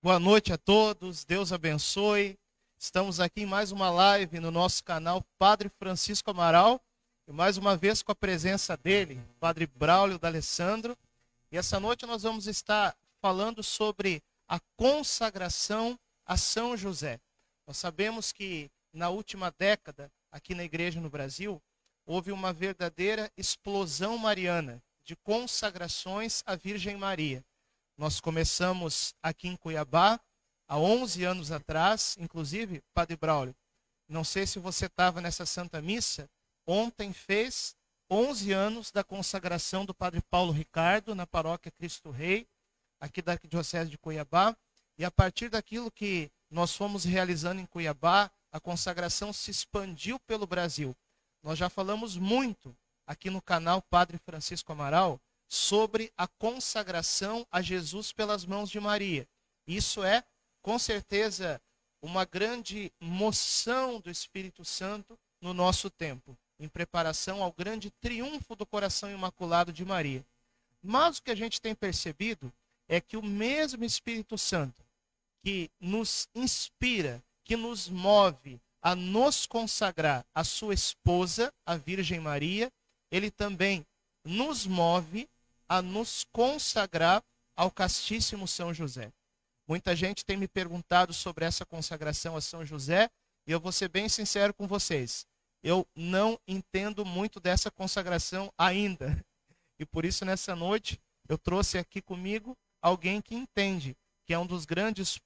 Boa noite a todos, Deus abençoe. Estamos aqui em mais uma live no nosso canal Padre Francisco Amaral e mais uma vez com a presença dele, Padre Braulio D'Alessandro. E essa noite nós vamos estar falando sobre a consagração a São José. Nós sabemos que na última década, aqui na igreja no Brasil, houve uma verdadeira explosão mariana de consagrações à Virgem Maria. Nós começamos aqui em Cuiabá, há 11 anos atrás, inclusive, Padre Braulio, não sei se você estava nessa Santa Missa, ontem fez 11 anos da consagração do Padre Paulo Ricardo na paróquia Cristo Rei, aqui da Diocese de Cuiabá, e a partir daquilo que nós fomos realizando em Cuiabá, a consagração se expandiu pelo Brasil. Nós já falamos muito aqui no canal Padre Francisco Amaral sobre a consagração a Jesus pelas mãos de Maria. Isso é, com certeza, uma grande moção do Espírito Santo no nosso tempo, em preparação ao grande triunfo do coração imaculado de Maria. Mas o que a gente tem percebido é que o mesmo Espírito Santo que nos inspira, que nos move a nos consagrar à sua esposa, a Virgem Maria, ele também nos move a nos consagrar ao castíssimo São José. Muita gente tem me perguntado sobre essa consagração a São José, e eu vou ser bem sincero com vocês. Eu não entendo muito dessa consagração ainda. E por isso, nessa noite, eu trouxe aqui comigo alguém que entende, que é um dos grandes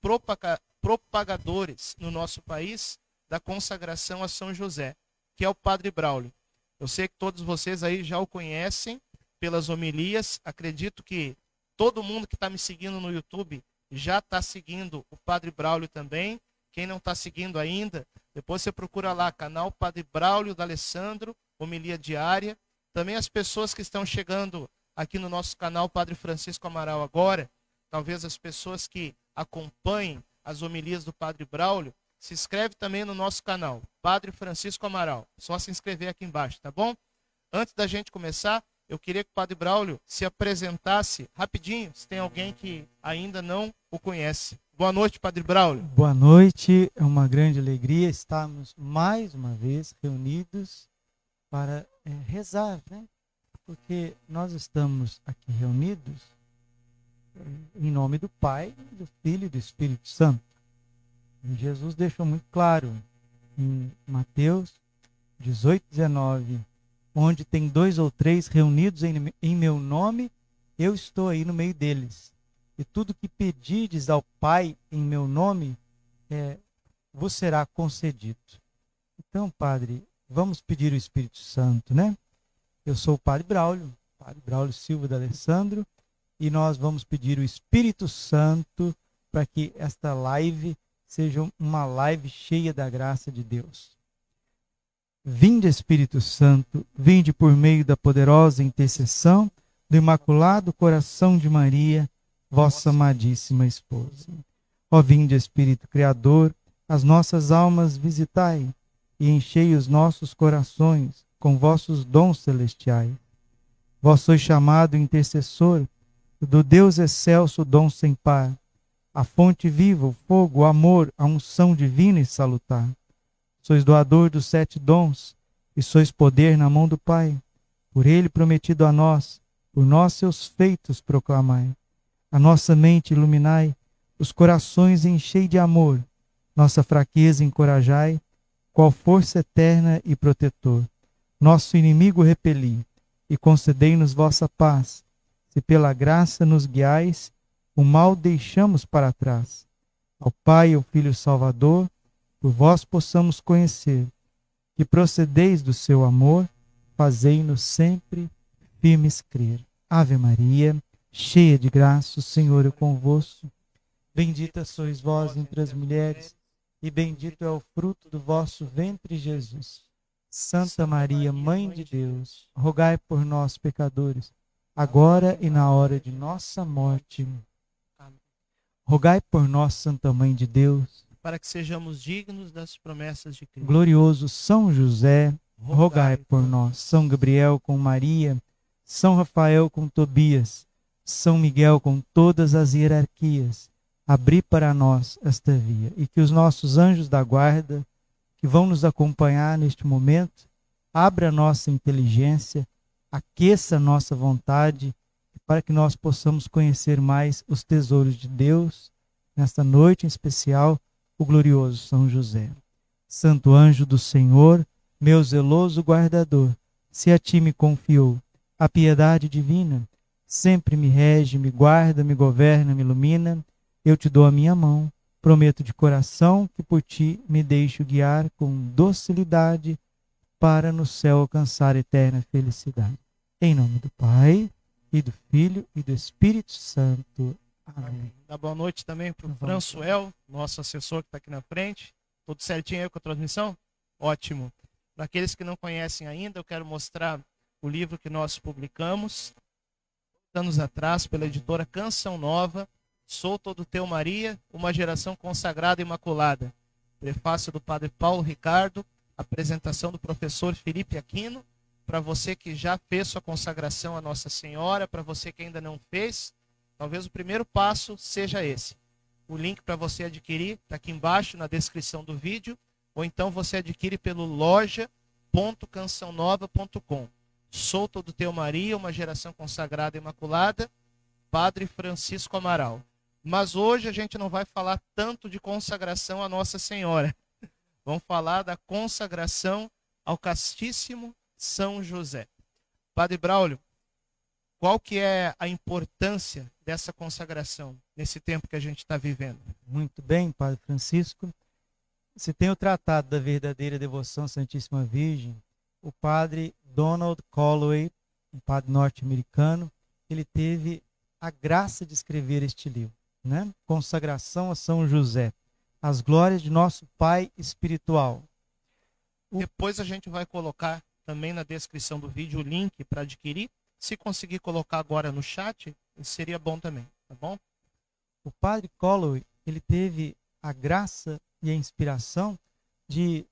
propagadores no nosso país da consagração a São José, que é o Padre Braulio. Eu sei que todos vocês aí já o conhecem, pelas homilias. Acredito que todo mundo que está me seguindo no YouTube já está seguindo o Padre Braulio também. Quem não está seguindo ainda, depois você procura lá, canal Padre Braulio da Alessandro, homilia diária. Também as pessoas que estão chegando aqui no nosso canal Padre Francisco Amaral agora, talvez as pessoas que acompanhem as homilias do Padre Braulio, se inscreve também no nosso canal, Padre Francisco Amaral. Só se inscrever aqui embaixo, tá bom? Antes da gente começar, eu queria que o Padre Braulio se apresentasse rapidinho, se tem alguém que ainda não o conhece. Boa noite, Padre Braulio. Boa noite, é uma grande alegria estarmos mais uma vez reunidos para é, rezar, né? Porque nós estamos aqui reunidos é, em nome do Pai, do Filho e do Espírito Santo. E Jesus deixou muito claro em Mateus 18, 19 onde tem dois ou três reunidos em, em meu nome, eu estou aí no meio deles. E tudo que pedides ao Pai em meu nome, é, vos será concedido. Então, Padre, vamos pedir o Espírito Santo, né? Eu sou o Padre Braulio, Padre Braulio Silva de Alessandro, e nós vamos pedir o Espírito Santo para que esta live seja uma live cheia da graça de Deus. Vinde, Espírito Santo, vinde por meio da poderosa intercessão do Imaculado Coração de Maria, vossa amadíssima esposa. Ó vinde, Espírito Criador, as nossas almas visitai e enchei os nossos corações com vossos dons celestiais. Vós sois chamado intercessor do Deus excelso dom sem par, a fonte viva, o fogo, o amor, a unção divina e salutar sois doador dos sete dons, e sois poder na mão do Pai. Por ele prometido a nós, por nós seus feitos proclamai. A nossa mente iluminai, os corações enchei de amor, nossa fraqueza encorajai, qual força eterna e protetor. Nosso inimigo repeli, e concedei-nos vossa paz. Se pela graça nos guiais, o mal deixamos para trás. Ao Pai, ao Filho Salvador, por vós possamos conhecer que procedeis do seu amor, fazei-nos sempre firmes crer. Ave Maria, cheia de graça, o Senhor é convosco. Bendita sois vós entre as mulheres, e bendito é o fruto do vosso ventre, Jesus. Santa Maria, Mãe de Deus, rogai por nós, pecadores, agora e na hora de nossa morte. Rogai por nós, Santa Mãe de Deus para que sejamos dignos das promessas de Cristo. Glorioso São José, rogai por nós. São Gabriel com Maria, São Rafael com Tobias, São Miguel com todas as hierarquias, abrir para nós esta via e que os nossos anjos da guarda que vão nos acompanhar neste momento abra a nossa inteligência, aqueça a nossa vontade para que nós possamos conhecer mais os tesouros de Deus nesta noite em especial o glorioso São José. Santo anjo do Senhor, meu zeloso guardador, se a ti me confiou a piedade divina, sempre me rege, me guarda, me governa, me ilumina eu te dou a minha mão, prometo de coração que por ti me deixo guiar com docilidade para no céu alcançar eterna felicidade. Em nome do Pai, e do Filho e do Espírito Santo. Amém. Dá boa noite também para o Françoel, nosso assessor que está aqui na frente. Tudo certinho aí com a transmissão? Ótimo. Para aqueles que não conhecem ainda, eu quero mostrar o livro que nós publicamos anos atrás pela editora Canção Nova. Sou todo teu Maria, uma geração consagrada e imaculada. Prefácio do Padre Paulo Ricardo, apresentação do professor Felipe Aquino. Para você que já fez sua consagração a Nossa Senhora, para você que ainda não fez, talvez o primeiro passo seja esse. O link para você adquirir está aqui embaixo na descrição do vídeo, ou então você adquire pelo loja.cançãonova.com. Sou todo teu Maria, uma geração consagrada e imaculada. Padre Francisco Amaral. Mas hoje a gente não vai falar tanto de consagração a Nossa Senhora. Vamos falar da consagração ao Castíssimo São José. Padre Braulio, qual que é a importância dessa consagração nesse tempo que a gente está vivendo? Muito bem, Padre Francisco. Se tem o tratado da verdadeira devoção à Santíssima Virgem, o padre Donald Calloway, um padre norte-americano, ele teve a graça de escrever este livro né? Consagração a São José. As glórias de nosso Pai espiritual. O... Depois a gente vai colocar também na descrição do vídeo o link para adquirir. Se conseguir colocar agora no chat, seria bom também, tá bom? O padre Colloway, ele teve a graça e a inspiração de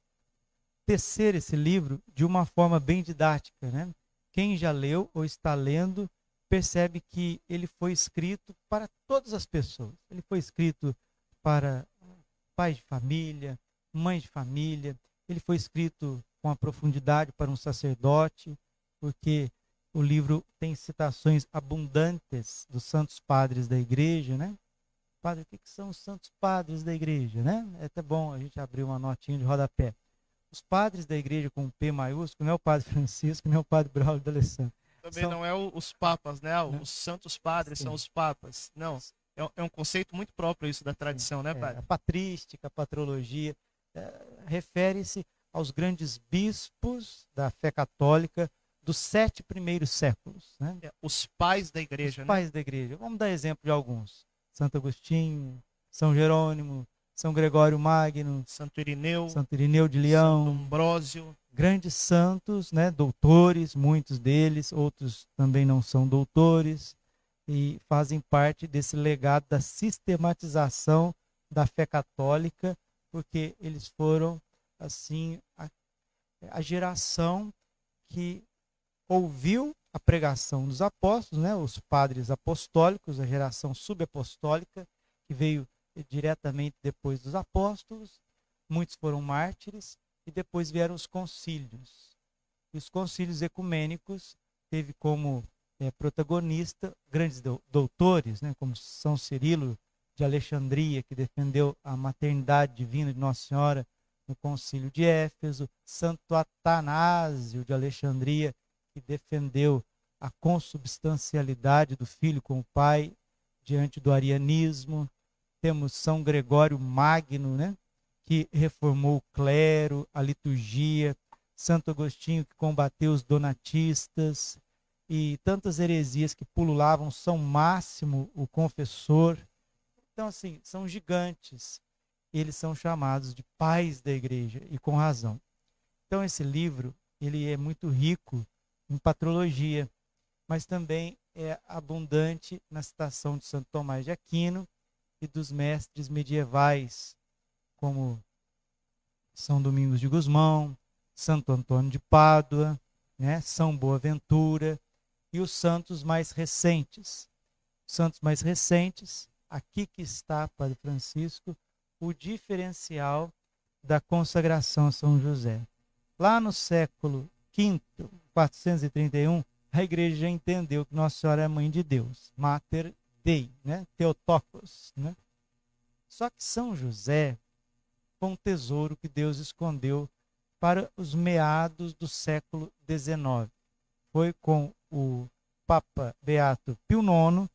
tecer esse livro de uma forma bem didática, né? Quem já leu ou está lendo percebe que ele foi escrito para todas as pessoas. Ele foi escrito para pais de família, mães de família, ele foi escrito com a profundidade para um sacerdote, porque o livro tem citações abundantes dos santos padres da igreja, né? Padre, o que, são os santos padres da igreja, né? É até bom a gente abrir uma notinha de rodapé. Os padres da igreja com P maiúsculo não é o padre Francisco, não é o padre Braulio de Alessandro. Também são... não é o, os papas, né? Os santos padres Sim. são os papas. Não, é, é, um conceito muito próprio isso da tradição, né, pai? É, a patrística, a patrologia, é, refere-se aos grandes bispos da fé católica dos sete primeiros séculos. Né? É, os pais da igreja, os né? pais da igreja. Vamos dar exemplo de alguns. Santo Agostinho, São Jerônimo, São Gregório Magno, Santo Irineu, Santo Irineu de Leão, Santo Ambrósio, grandes santos, né, doutores, muitos deles, outros também não são doutores, e fazem parte desse legado da sistematização da fé católica, porque eles foram, assim, a, a geração que ouviu a pregação dos apóstolos, né, os padres apostólicos, a geração subapostólica, que veio diretamente depois dos apóstolos, muitos foram mártires, e depois vieram os concílios. E os concílios ecumênicos teve como é, protagonista grandes doutores, né, como São Cirilo de Alexandria, que defendeu a maternidade divina de Nossa Senhora no concílio de Éfeso, Santo Atanásio de Alexandria, que defendeu a consubstancialidade do filho com o pai diante do arianismo. Temos São Gregório Magno, né, que reformou o clero, a liturgia, Santo Agostinho que combateu os donatistas e tantas heresias que pululavam, São Máximo, o confessor. Então, assim, são gigantes. Eles são chamados de pais da igreja, e com razão. Então, esse livro, ele é muito rico em patrologia, mas também é abundante na citação de Santo Tomás de Aquino e dos mestres medievais, como São Domingos de Gusmão, Santo Antônio de Pádua, né, São Boaventura e os santos mais recentes. Os santos mais recentes aqui que está, Padre Francisco, o diferencial da consagração a São José. Lá no século V, 431, a igreja entendeu que Nossa Senhora é mãe de Deus, Mater Dei, né? Theotokos, né? Só que São José foi um tesouro que Deus escondeu para os meados do século XIX. Foi com o Papa Beato Pio IX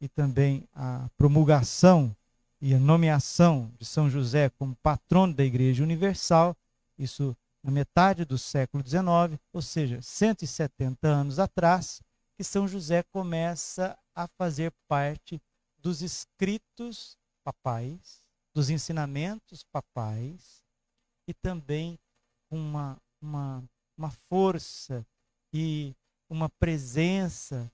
e também a promulgação e a nomeação de São José como patrono da Igreja Universal, isso na metade do século XIX, ou seja, 170 anos atrás, que São José começa a fazer parte dos escritos papais, dos ensinamentos papais e também uma, uma, uma força e uma presença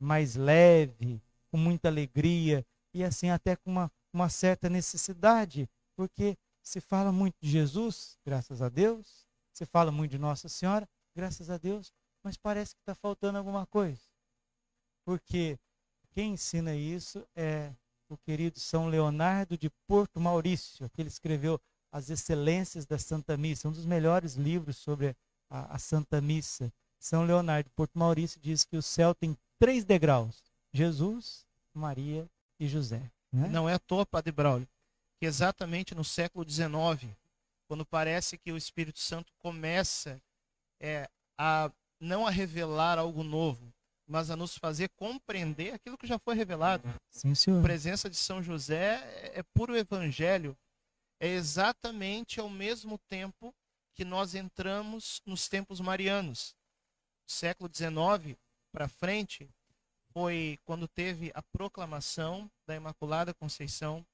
mais leve, com muita alegria e assim até com uma, uma certa necessidade, porque se fala muito de Jesus, graças a Deus, se fala muito de Nossa Senhora, graças a Deus, mas parece que está faltando alguma coisa. Porque quem ensina isso é o querido São Leonardo de Porto Maurício, que escreveu As Excelências da Santa Missa, um dos melhores livros sobre a, a Santa Missa. São Leonardo de Porto Maurício diz que o céu tem três degraus: Jesus, Maria e José. Né? Não é à toa, Padre Braulio, que exatamente no século XIX, quando parece que o Espírito Santo começa é, a não a revelar algo novo, mas a nos fazer compreender aquilo que já foi revelado. Sim, senhor. A presença de São José é, é puro evangelho. É exatamente ao mesmo tempo que nós entramos nos tempos marianos. Século XIX para frente foi quando teve a proclamação da Imaculada Conceição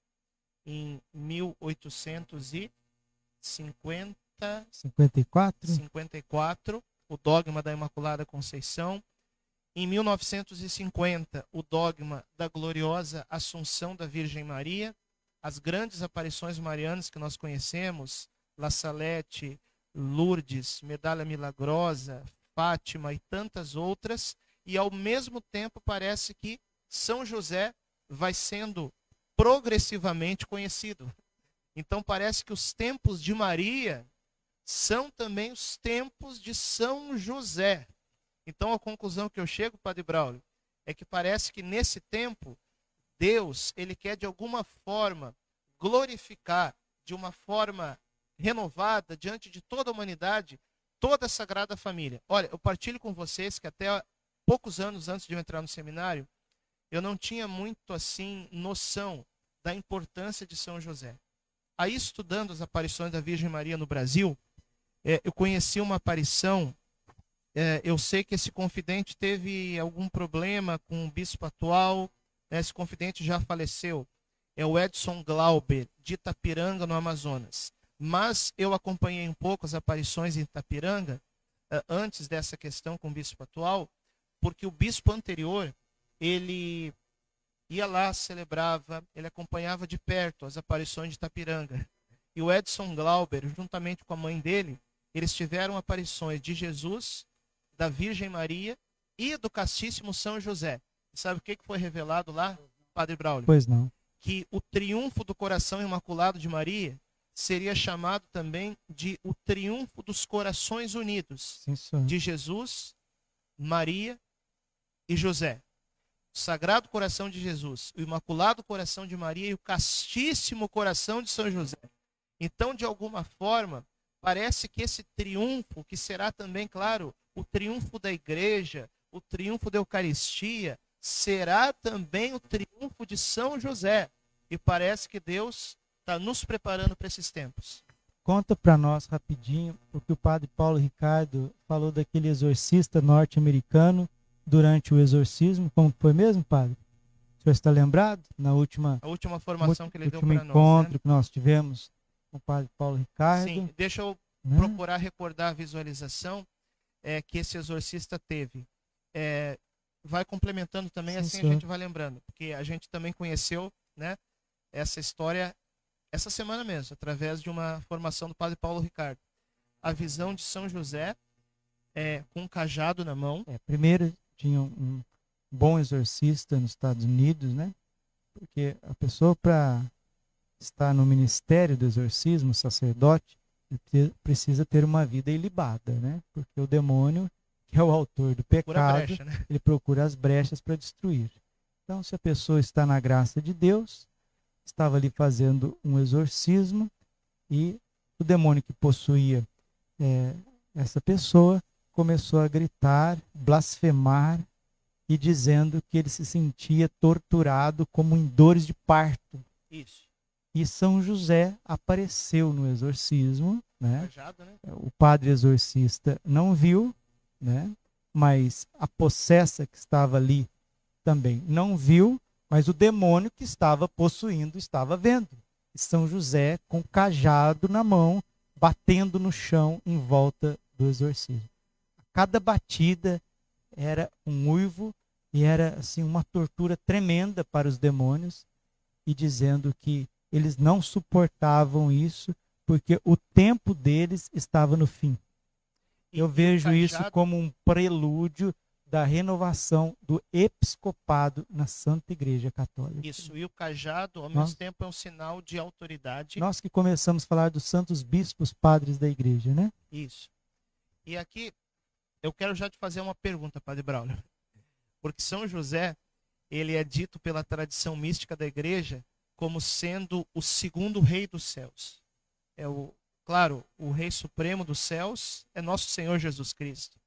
em 1850 54 54 o dogma da Imaculada Conceição. Em 1950 o dogma da gloriosa Assunção da Virgem Maria. As grandes aparições marianas que nós conhecemos La Salete Lourdes Medalha Milagrosa Fátima e tantas outras. E ao mesmo tempo parece que São José vai sendo progressivamente conhecido. Então parece que os tempos de Maria são também os tempos de São José. Então a conclusão que eu chego, Padre Braulio, é que parece que nesse tempo Deus, ele quer de alguma forma glorificar de uma forma renovada diante de toda a humanidade toda a Sagrada Família. Olha, eu partilho com vocês que até poucos anos antes de eu entrar no seminário, eu não tinha muito assim noção da importância de São José. Aí, estudando as aparições da Virgem Maria no Brasil, é, eu conheci uma aparição. É, eu sei que esse confidente teve algum problema com o bispo atual. Né, esse confidente já faleceu. É o Edson Glauber, de Itapiranga, no Amazonas. Mas eu acompanhei um pouco as aparições em Itapiranga, é, antes dessa questão com o bispo atual, porque o bispo anterior ele ia lá, celebrava, ele acompanhava de perto as aparições de Tapiranga. E o Edson Glauber, juntamente com a mãe dele, eles tiveram aparições de Jesus, da Virgem Maria e do Castíssimo São José. E sabe o que foi revelado lá, Padre Braulio? Pois não. Que o triunfo do coração imaculado de Maria seria chamado também de o triunfo dos corações unidos Sim, de Jesus, Maria e José. O Sagrado Coração de Jesus, o Imaculado Coração de Maria e o Castíssimo Coração de São José. Então, de alguma forma, parece que esse triunfo, que será também, claro, o triunfo da igreja, o triunfo da Eucaristia, será também o triunfo de São José. E parece que Deus está nos preparando para esses tempos. Conta para nós rapidinho o que o padre Paulo Ricardo falou daquele exorcista norte-americano durante o exorcismo, como foi mesmo, padre? O senhor está lembrado? Na última, a última formação que ele deu para nós. encontro né? que nós tivemos com o padre Paulo Ricardo. Sim, deixa eu né? procurar recordar a visualização é, que esse exorcista teve. É, vai complementando também, Sim, assim senhor. a gente vai lembrando, porque a gente também conheceu né, essa história essa semana mesmo, através de uma formação do padre Paulo Ricardo. A visão de São José é, com um cajado na mão. É, primeiro tinha um bom exorcista nos Estados Unidos, né? Porque a pessoa, para estar no ministério do exorcismo, sacerdote, precisa ter uma vida ilibada, né? Porque o demônio, que é o autor do pecado, brecha, né? ele procura as brechas para destruir. Então, se a pessoa está na graça de Deus, estava ali fazendo um exorcismo e o demônio que possuía é, essa pessoa começou a gritar, blasfemar e dizendo que ele se sentia torturado como em dores de parto. Isso. E São José apareceu no exorcismo, né? né? O padre exorcista não viu, né? Mas a possessa que estava ali também não viu, mas o demônio que estava possuindo estava vendo. E São José com cajado na mão, batendo no chão em volta do exorcismo. Cada batida era um uivo e era assim uma tortura tremenda para os demônios e dizendo que eles não suportavam isso porque o tempo deles estava no fim. Eu vejo isso como um prelúdio da renovação do episcopado na Santa Igreja Católica. Isso, e o cajado, ao mesmo tempo, é um sinal de autoridade. Nós que começamos a falar dos santos bispos padres da igreja, né? Isso. E aqui, eu quero já te fazer uma pergunta, Padre Braulio. Porque São José, ele é dito pela tradição mística da igreja como sendo o segundo rei dos céus. É o, claro, o rei supremo dos céus é nosso Senhor Jesus Cristo.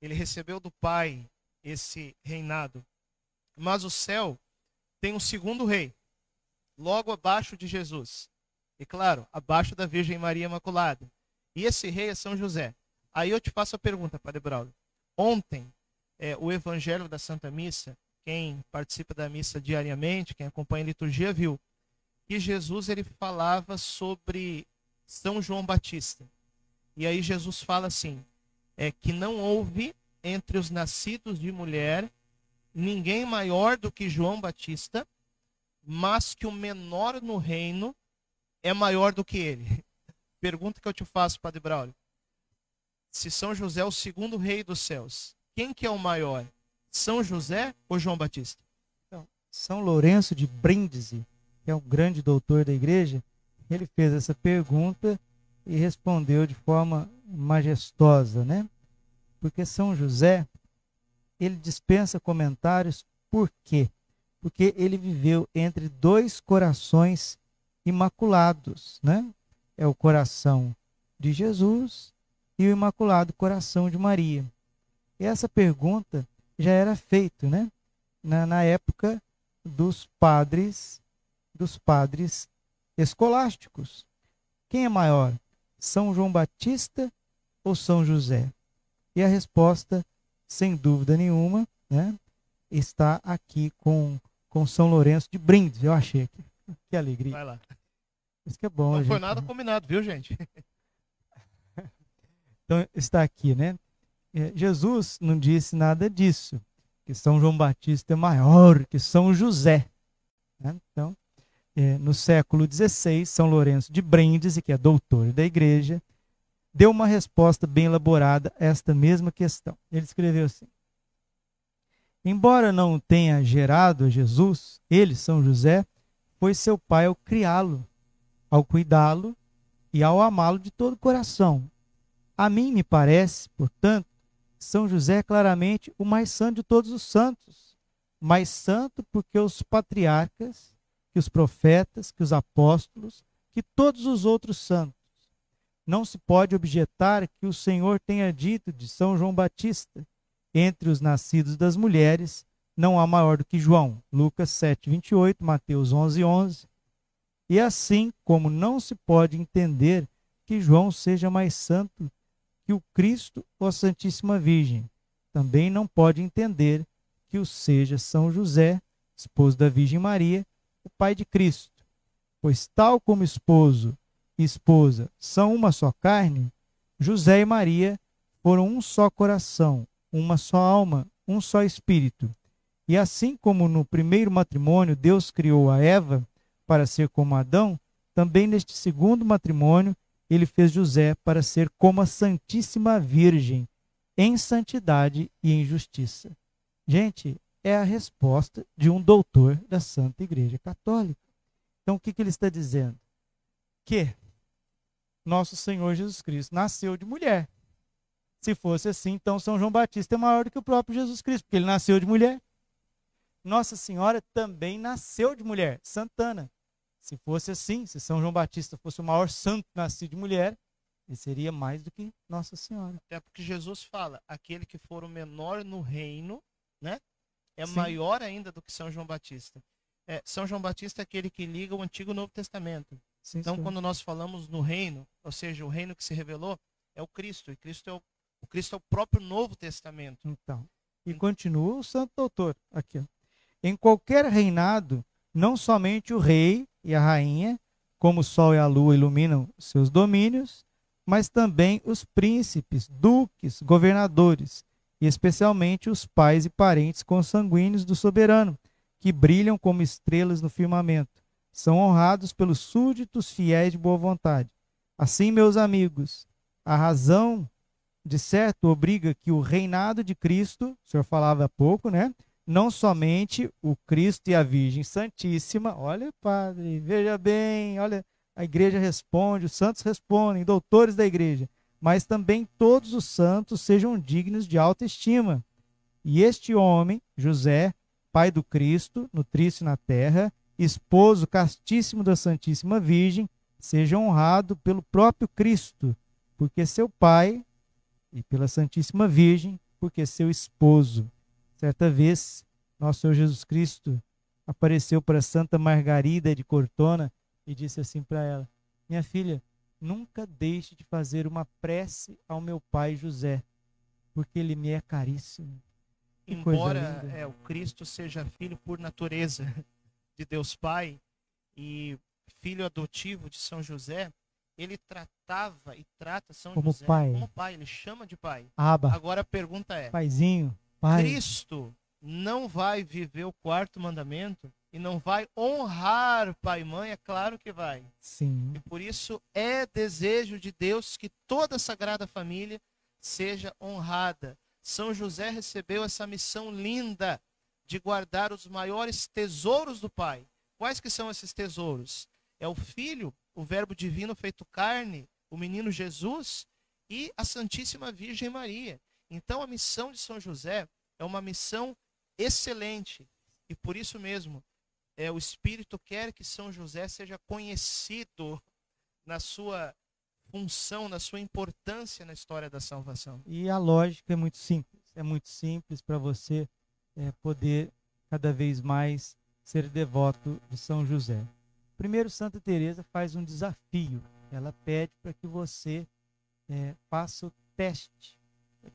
Ele recebeu do Pai esse reinado. Mas o céu tem um segundo rei, logo abaixo de Jesus. E claro, abaixo da Virgem Maria Imaculada. E esse rei é São José. Aí eu te faço a pergunta, Padre Braulio. Ontem, é, o Evangelho da Santa Missa, quem participa da missa diariamente, quem acompanha a liturgia, viu que Jesus ele falava sobre São João Batista. E aí Jesus fala assim, é que não houve entre os nascidos de mulher ninguém maior do que João Batista, mas que o menor no reino é maior do que ele. Pergunta que eu te faço, Padre Braulio. Se São José é o segundo rei dos céus, quem que é o maior? São José ou João Batista? Então, São Lourenço de Brindisi que é um grande doutor da igreja, ele fez essa pergunta e respondeu de forma majestosa, né? Porque São José, ele dispensa comentários, por quê? Porque ele viveu entre dois corações imaculados, né? É o coração de Jesus e o imaculado coração de Maria. E essa pergunta já era feita, né? Na, na época dos padres dos padres escolásticos. Quem é maior, São João Batista ou São José? E a resposta, sem dúvida nenhuma, né, está aqui com, com São Lourenço de Brindes. Eu achei aqui. Que alegria. Vai lá. Isso que é bom. Não gente. foi nada combinado, viu, gente? Então, está aqui, né? É, Jesus não disse nada disso. Que São João Batista é maior que São José. Né? Então, é, no século XVI, São Lourenço de Brindisi, que é doutor da igreja, deu uma resposta bem elaborada a esta mesma questão. Ele escreveu assim: Embora não tenha gerado a Jesus, ele, São José, foi seu pai ao criá-lo, ao cuidá-lo e ao amá-lo de todo o coração. A mim me parece, portanto, São José é claramente o mais santo de todos os santos, mais santo porque os patriarcas que os profetas, que os apóstolos, que todos os outros santos. Não se pode objetar que o Senhor tenha dito de São João Batista: entre os nascidos das mulheres, não há maior do que João. Lucas 7, 28, Mateus 11, 11. E assim como não se pode entender que João seja mais santo que o Cristo ou a Santíssima Virgem, também não pode entender que o seja São José, esposo da Virgem Maria, o Pai de Cristo. Pois, tal como esposo e esposa são uma só carne, José e Maria foram um só coração, uma só alma, um só espírito. E assim como no primeiro matrimônio Deus criou a Eva para ser como Adão, também neste segundo matrimônio ele fez José para ser como a Santíssima Virgem, em santidade e em justiça. Gente, é a resposta de um doutor da Santa Igreja Católica. Então, o que, que ele está dizendo? Que nosso Senhor Jesus Cristo nasceu de mulher. Se fosse assim, então São João Batista é maior do que o próprio Jesus Cristo, porque ele nasceu de mulher. Nossa Senhora também nasceu de mulher, Santana. Se fosse assim, se São João Batista fosse o maior santo nascido de mulher, ele seria mais do que Nossa Senhora. Até porque Jesus fala: aquele que for o menor no reino, né? É Sim. maior ainda do que São João Batista. É, São João Batista é aquele que liga o Antigo e o Novo Testamento. Sim, então, sim. quando nós falamos no reino, ou seja, o reino que se revelou, é o Cristo. E Cristo é o, o Cristo é o próprio Novo Testamento. Então, e continua o Santo Doutor aqui. Ó. Em qualquer reinado, não somente o rei e a rainha, como o sol e a lua iluminam seus domínios, mas também os príncipes, duques, governadores, e especialmente os pais e parentes consanguíneos do soberano, que brilham como estrelas no firmamento são honrados pelos súditos fiéis de boa vontade. Assim, meus amigos, a razão de certo obriga que o reinado de Cristo, o senhor falava há pouco, né? Não somente o Cristo e a Virgem Santíssima, olha, padre, veja bem, olha, a igreja responde, os santos respondem, doutores da igreja, mas também todos os santos sejam dignos de alta estima. E este homem, José, pai do Cristo, nutrício na terra, esposo castíssimo da Santíssima Virgem, seja honrado pelo próprio Cristo, porque seu pai, e pela Santíssima Virgem, porque seu esposo. Certa vez, nosso Senhor Jesus Cristo apareceu para Santa Margarida de Cortona e disse assim para ela: Minha filha, nunca deixe de fazer uma prece ao meu pai José, porque ele me é caríssimo. Embora é, o Cristo seja filho por natureza, de Deus Pai e filho adotivo de São José, ele tratava e trata São como José pai. como pai, ele chama de pai. Aba. Agora a pergunta é: Paizinho, pai. Cristo não vai viver o quarto mandamento e não vai honrar pai e mãe? É claro que vai. Sim. E por isso é desejo de Deus que toda a Sagrada Família seja honrada. São José recebeu essa missão linda de guardar os maiores tesouros do Pai. Quais que são esses tesouros? É o Filho, o Verbo divino feito carne, o menino Jesus e a Santíssima Virgem Maria. Então a missão de São José é uma missão excelente e por isso mesmo é o Espírito quer que São José seja conhecido na sua função, na sua importância na história da salvação. E a lógica é muito simples. É muito simples para você é, poder cada vez mais ser devoto de São José. Primeiro, Santa Teresa faz um desafio. Ela pede para que você é, faça o teste,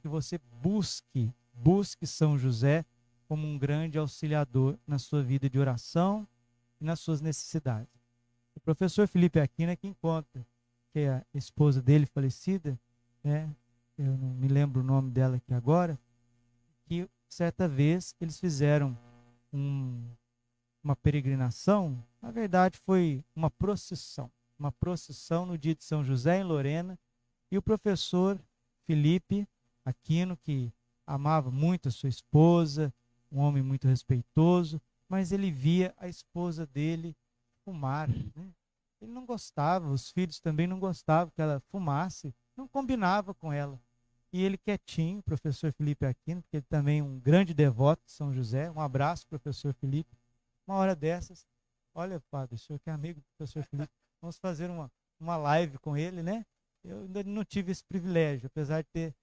que você busque, busque São José como um grande auxiliador na sua vida de oração e nas suas necessidades. O professor Felipe Aquino é quem conta que é a esposa dele falecida, né, eu não me lembro o nome dela aqui agora, que certa vez eles fizeram um, uma peregrinação, na verdade foi uma procissão, uma procissão no dia de São José em Lorena, e o professor Felipe Aquino, que amava muito a sua esposa, um homem muito respeitoso, mas ele via a esposa dele fumar. Né? Ele não gostava, os filhos também não gostavam que ela fumasse, não combinava com ela. E ele quietinho, professor Felipe Aquino, porque ele também é um grande devoto de São José. Um abraço, professor Felipe. Uma hora dessas, olha, padre, o senhor que é amigo do professor Felipe, vamos fazer uma, uma live com ele, né? Eu ainda não tive esse privilégio, apesar de ter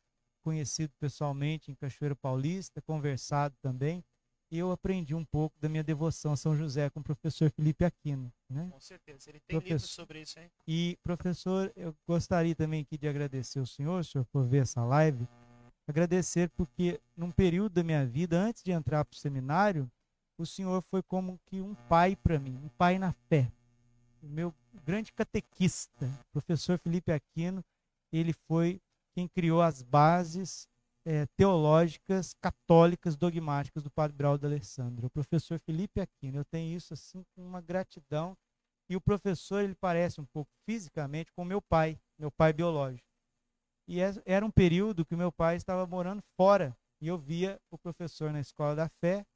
conhecido pessoalmente em Cachoeira Paulista, conversado também e eu aprendi um pouco da minha devoção a São José com o professor Felipe Aquino. Né? Com certeza, ele tem professor... sobre isso, hein? E, professor, eu gostaria também aqui de agradecer ao senhor, senhor por ver essa live, agradecer porque num período da minha vida, antes de entrar para o seminário, o senhor foi como que um pai para mim, um pai na fé. O meu grande catequista, professor Felipe Aquino, ele foi quem criou as bases é, teológicas, católicas, dogmáticas do Padre Brau de Alessandro, o professor Felipe Aquino. Eu tenho isso assim com uma gratidão. E o professor, ele parece um pouco fisicamente com meu pai, meu pai biológico. E é, era um período que meu pai estava morando fora e eu via o professor na escola da fé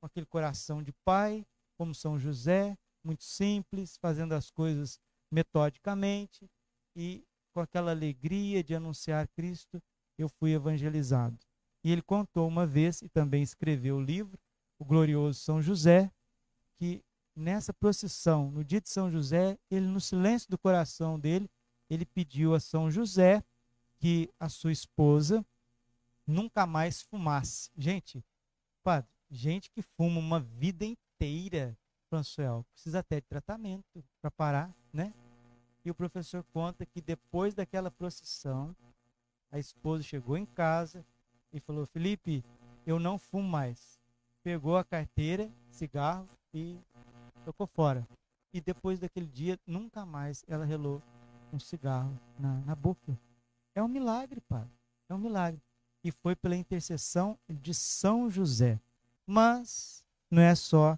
com aquele coração de pai, como São José, muito simples, fazendo as coisas metodicamente e com aquela alegria de anunciar Cristo, eu fui evangelizado. E ele contou uma vez, e também escreveu o livro, o glorioso São José, que nessa procissão, no dia de São José, ele, no silêncio do coração dele, ele pediu a São José que a sua esposa nunca mais fumasse. Gente, padre, gente que fuma uma vida inteira, Françoel, precisa até de tratamento para parar, né? O professor conta que depois daquela procissão, a esposa chegou em casa e falou: Felipe, eu não fumo mais. Pegou a carteira, cigarro e tocou fora. E depois daquele dia, nunca mais ela relou um cigarro na, na boca. É um milagre, Padre. É um milagre. E foi pela intercessão de São José. Mas não é só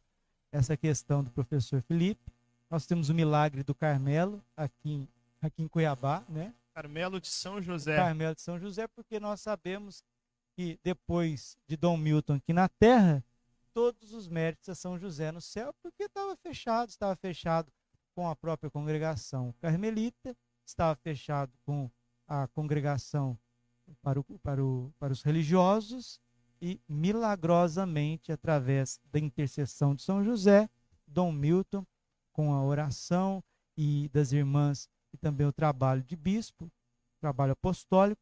essa questão do professor Felipe. Nós temos o milagre do Carmelo aqui, aqui em Cuiabá, né? Carmelo de São José. Carmelo de São José, porque nós sabemos que depois de Dom Milton aqui na Terra, todos os méritos a São José no céu, porque estava fechado, estava fechado com a própria congregação carmelita, estava fechado com a congregação para, o, para, o, para os religiosos e milagrosamente, através da intercessão de São José, Dom Milton, com a oração e das irmãs e também o trabalho de bispo, trabalho apostólico,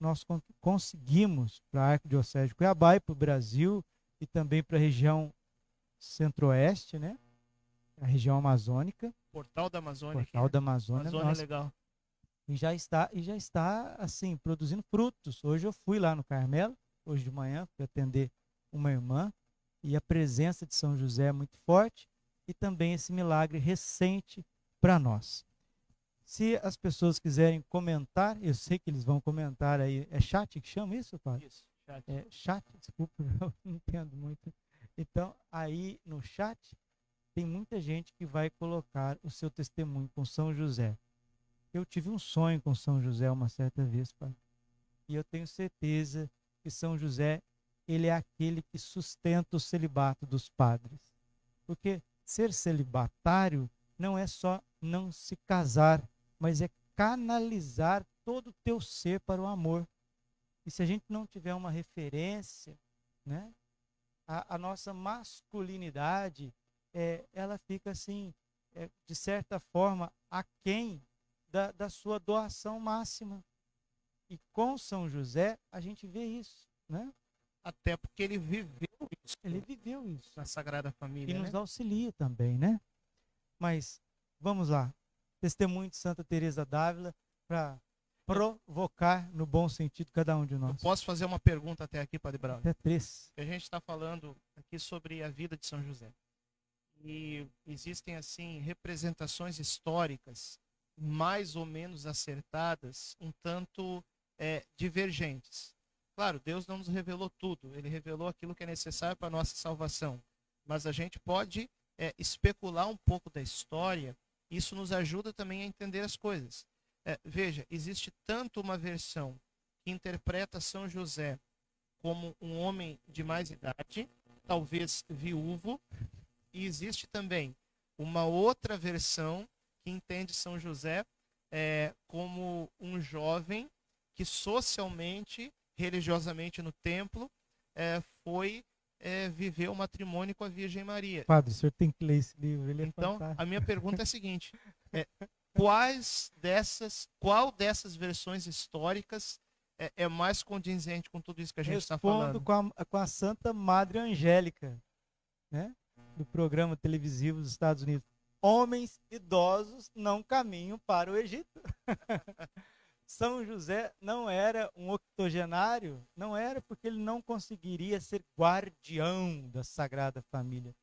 nós conseguimos para a Arquidiocese de Cuiabá e para o Brasil e também para a região centro-oeste, né? A região amazônica. Portal da Amazônia. Portal da Amazônia. Amazônia é legal. E já está e já está assim produzindo frutos. Hoje eu fui lá no Carmelo, hoje de manhã, para atender uma irmã e a presença de São José é muito forte e também esse milagre recente para nós. Se as pessoas quiserem comentar, eu sei que eles vão comentar aí. É chat que chama isso, pai? Isso, chat. É, chat, desculpa, eu não entendo muito. Então, aí no chat, tem muita gente que vai colocar o seu testemunho com São José. Eu tive um sonho com São José uma certa vez, pai. E eu tenho certeza que São José, ele é aquele que sustenta o celibato dos padres. Porque ser celibatário não é só não se casar, mas é canalizar todo o teu ser para o amor. E se a gente não tiver uma referência, né, a, a nossa masculinidade, é, ela fica assim, é, de certa forma, aquém da, da sua doação máxima. E com São José, a gente vê isso, né? Até porque ele viveu isso. Ele viveu isso. Na Sagrada Família. E né? nos auxilia também, né? Mas, vamos lá. Testemunho de Santa Teresa d'Ávila para provocar no bom sentido cada um de nós. Eu posso fazer uma pergunta até aqui, Padre Braulio? Até três. A gente está falando aqui sobre a vida de São José. E existem, assim, representações históricas mais ou menos acertadas, um tanto é, divergentes. Claro, Deus não nos revelou tudo, ele revelou aquilo que é necessário para a nossa salvação. Mas a gente pode é, especular um pouco da história, isso nos ajuda também a entender as coisas. É, veja, existe tanto uma versão que interpreta São José como um homem de mais idade, talvez viúvo, e existe também uma outra versão que entende São José é, como um jovem que socialmente, religiosamente no templo, é, foi é, viver o matrimônio com a Virgem Maria. Padre, o senhor tem que ler esse livro. Ele é então, fantástico. a minha pergunta é a seguinte: é, quais dessas, qual dessas versões históricas é, é, mais condizente com tudo isso que a gente está falando? Com a, com a Santa Madre Angélica, né? do programa televisivo dos Estados Unidos homens idosos não caminham para o Egito. São José não era um octogenário, não era porque ele não conseguiria ser guardião da Sagrada Família.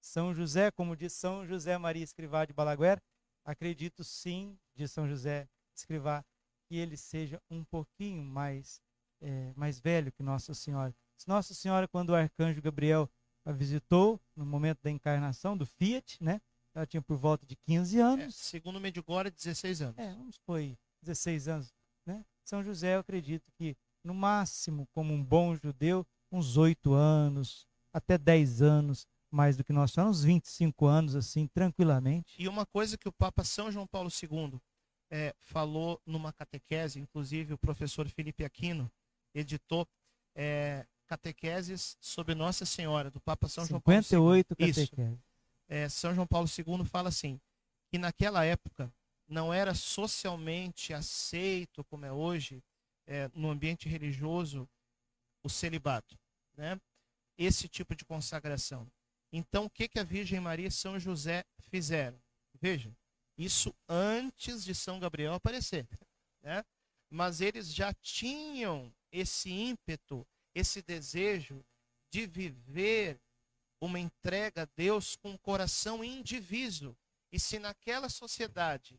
São José, como diz São José Maria Escrivá de Balaguer, acredito sim, de São José Escrivá, que ele seja um pouquinho mais, é, mais velho que Nossa Senhora. Nossa Senhora, quando o arcanjo Gabriel a visitou, no momento da encarnação do Fiat, né? Ela tinha por volta de 15 anos. É, segundo Medjugorje, 16 anos. É, vamos foi 16 anos. Né? São José, eu acredito que, no máximo, como um bom judeu, uns 8 anos, até 10 anos mais do que nós, só uns 25 anos, assim, tranquilamente. E uma coisa que o Papa São João Paulo II é, falou numa catequese, inclusive o professor Felipe Aquino editou é, catequeses sobre Nossa Senhora, do Papa São João Paulo II. 58 catequeses. É, São João Paulo II fala assim, que naquela época não era socialmente aceito, como é hoje, é, no ambiente religioso, o celibato, né? esse tipo de consagração. Então, o que, que a Virgem Maria e São José fizeram? Veja, isso antes de São Gabriel aparecer. Né? Mas eles já tinham esse ímpeto, esse desejo de viver uma entrega a Deus com o coração indiviso. E se naquela sociedade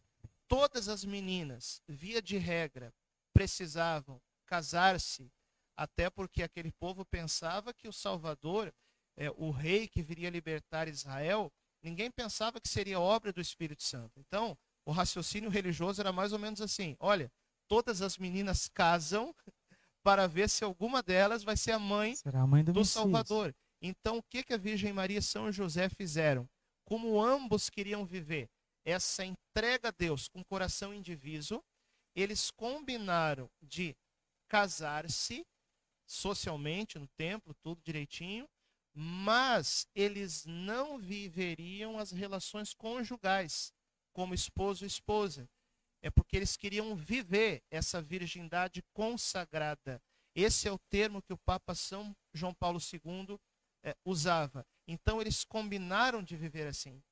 todas as meninas, via de regra, precisavam casar-se, até porque aquele povo pensava que o Salvador é, o rei que viria libertar Israel, ninguém pensava que seria obra do Espírito Santo. Então, o raciocínio religioso era mais ou menos assim: olha, todas as meninas casam para ver se alguma delas vai ser a mãe, a mãe do, do Salvador. Então, o que, que a Virgem Maria e São José fizeram? Como ambos queriam viver essa entrega a Deus com coração indiviso, eles combinaram de casar-se socialmente no templo, tudo direitinho, mas eles não viveriam as relações conjugais como esposo e esposa. É porque eles queriam viver essa virgindade consagrada. Esse é o termo que o Papa São João Paulo II é, usava. Então eles combinaram de viver assim.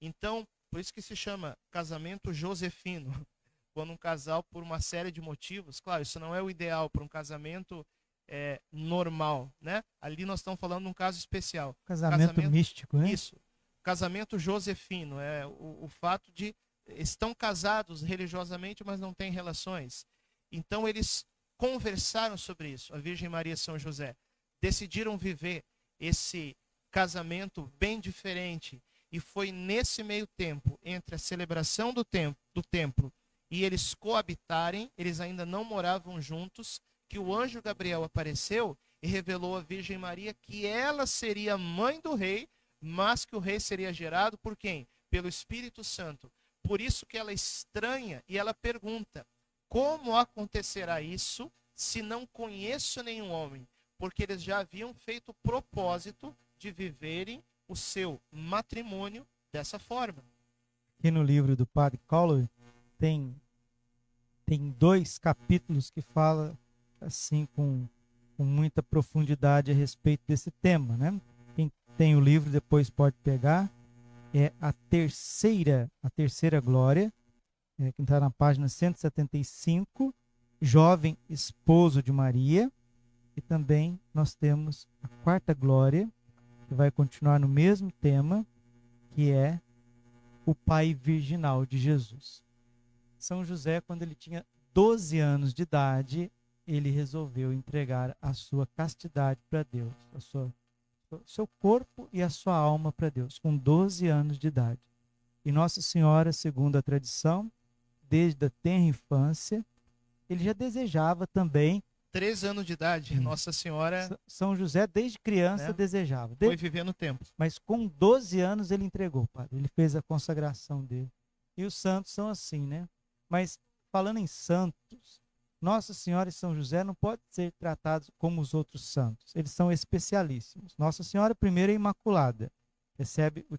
Então, por isso que se chama casamento josefino. Quando um casal, por uma série de motivos, claro, isso não é o ideal para um casamento é, normal, né? Ali nós estamos falando de um caso especial. Casamento, casamento místico, né? Isso. Casamento josefino é o, o fato de estão casados religiosamente, mas não têm relações. Então eles conversaram sobre isso, a Virgem Maria e São José. Decidiram viver esse casamento bem diferente. E foi nesse meio tempo, entre a celebração do, tempo, do templo e eles coabitarem, eles ainda não moravam juntos, que o anjo Gabriel apareceu e revelou à Virgem Maria que ela seria mãe do rei, mas que o rei seria gerado por quem? Pelo Espírito Santo. Por isso que ela estranha e ela pergunta: como acontecerá isso se não conheço nenhum homem? Porque eles já haviam feito o propósito de viverem o seu matrimônio dessa forma. Aqui no livro do Padre Collor tem tem dois capítulos que fala assim com, com muita profundidade a respeito desse tema, né? Quem tem o livro depois pode pegar. É a terceira, a terceira glória, é, que está na página 175, jovem esposo de Maria. E também nós temos a quarta glória, que vai continuar no mesmo tema, que é o pai virginal de Jesus. São José, quando ele tinha 12 anos de idade, ele resolveu entregar a sua castidade para Deus, a sua, seu corpo e a sua alma para Deus, com 12 anos de idade. E Nossa Senhora, segundo a tradição, desde a tenra infância, ele já desejava também. Três anos de idade, Nossa Senhora. São José, desde criança, né? desejava. Desde... Foi vivendo o tempo. Mas com 12 anos ele entregou, padre. Ele fez a consagração dele. E os santos são assim, né? Mas falando em santos, nossa Senhora e São José não podem ser tratados como os outros santos. Eles são especialíssimos. Nossa Senhora, primeiro, é imaculada. Recebe o,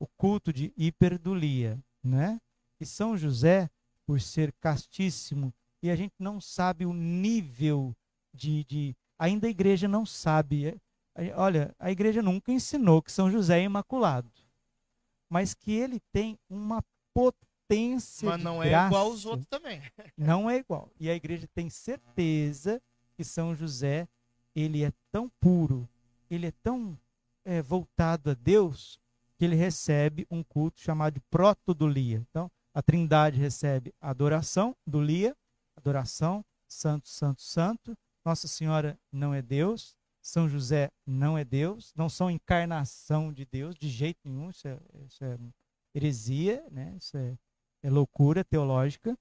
o culto de hiperdulia. Né? E São José, por ser castíssimo, e a gente não sabe o nível de. de ainda a igreja não sabe. Olha, a igreja nunca ensinou que São José é imaculado. Mas que ele tem uma potência Mas não é graça, igual aos outros também. Não é igual. E a igreja tem certeza que São José, ele é tão puro, ele é tão é, voltado a Deus, que ele recebe um culto chamado de protodolia. Então, a trindade recebe a adoração, dolia, adoração, santo, santo, santo. Nossa Senhora não é Deus, São José não é Deus, não são encarnação de Deus, de jeito nenhum, isso é, isso é heresia, né? isso é é loucura teológica,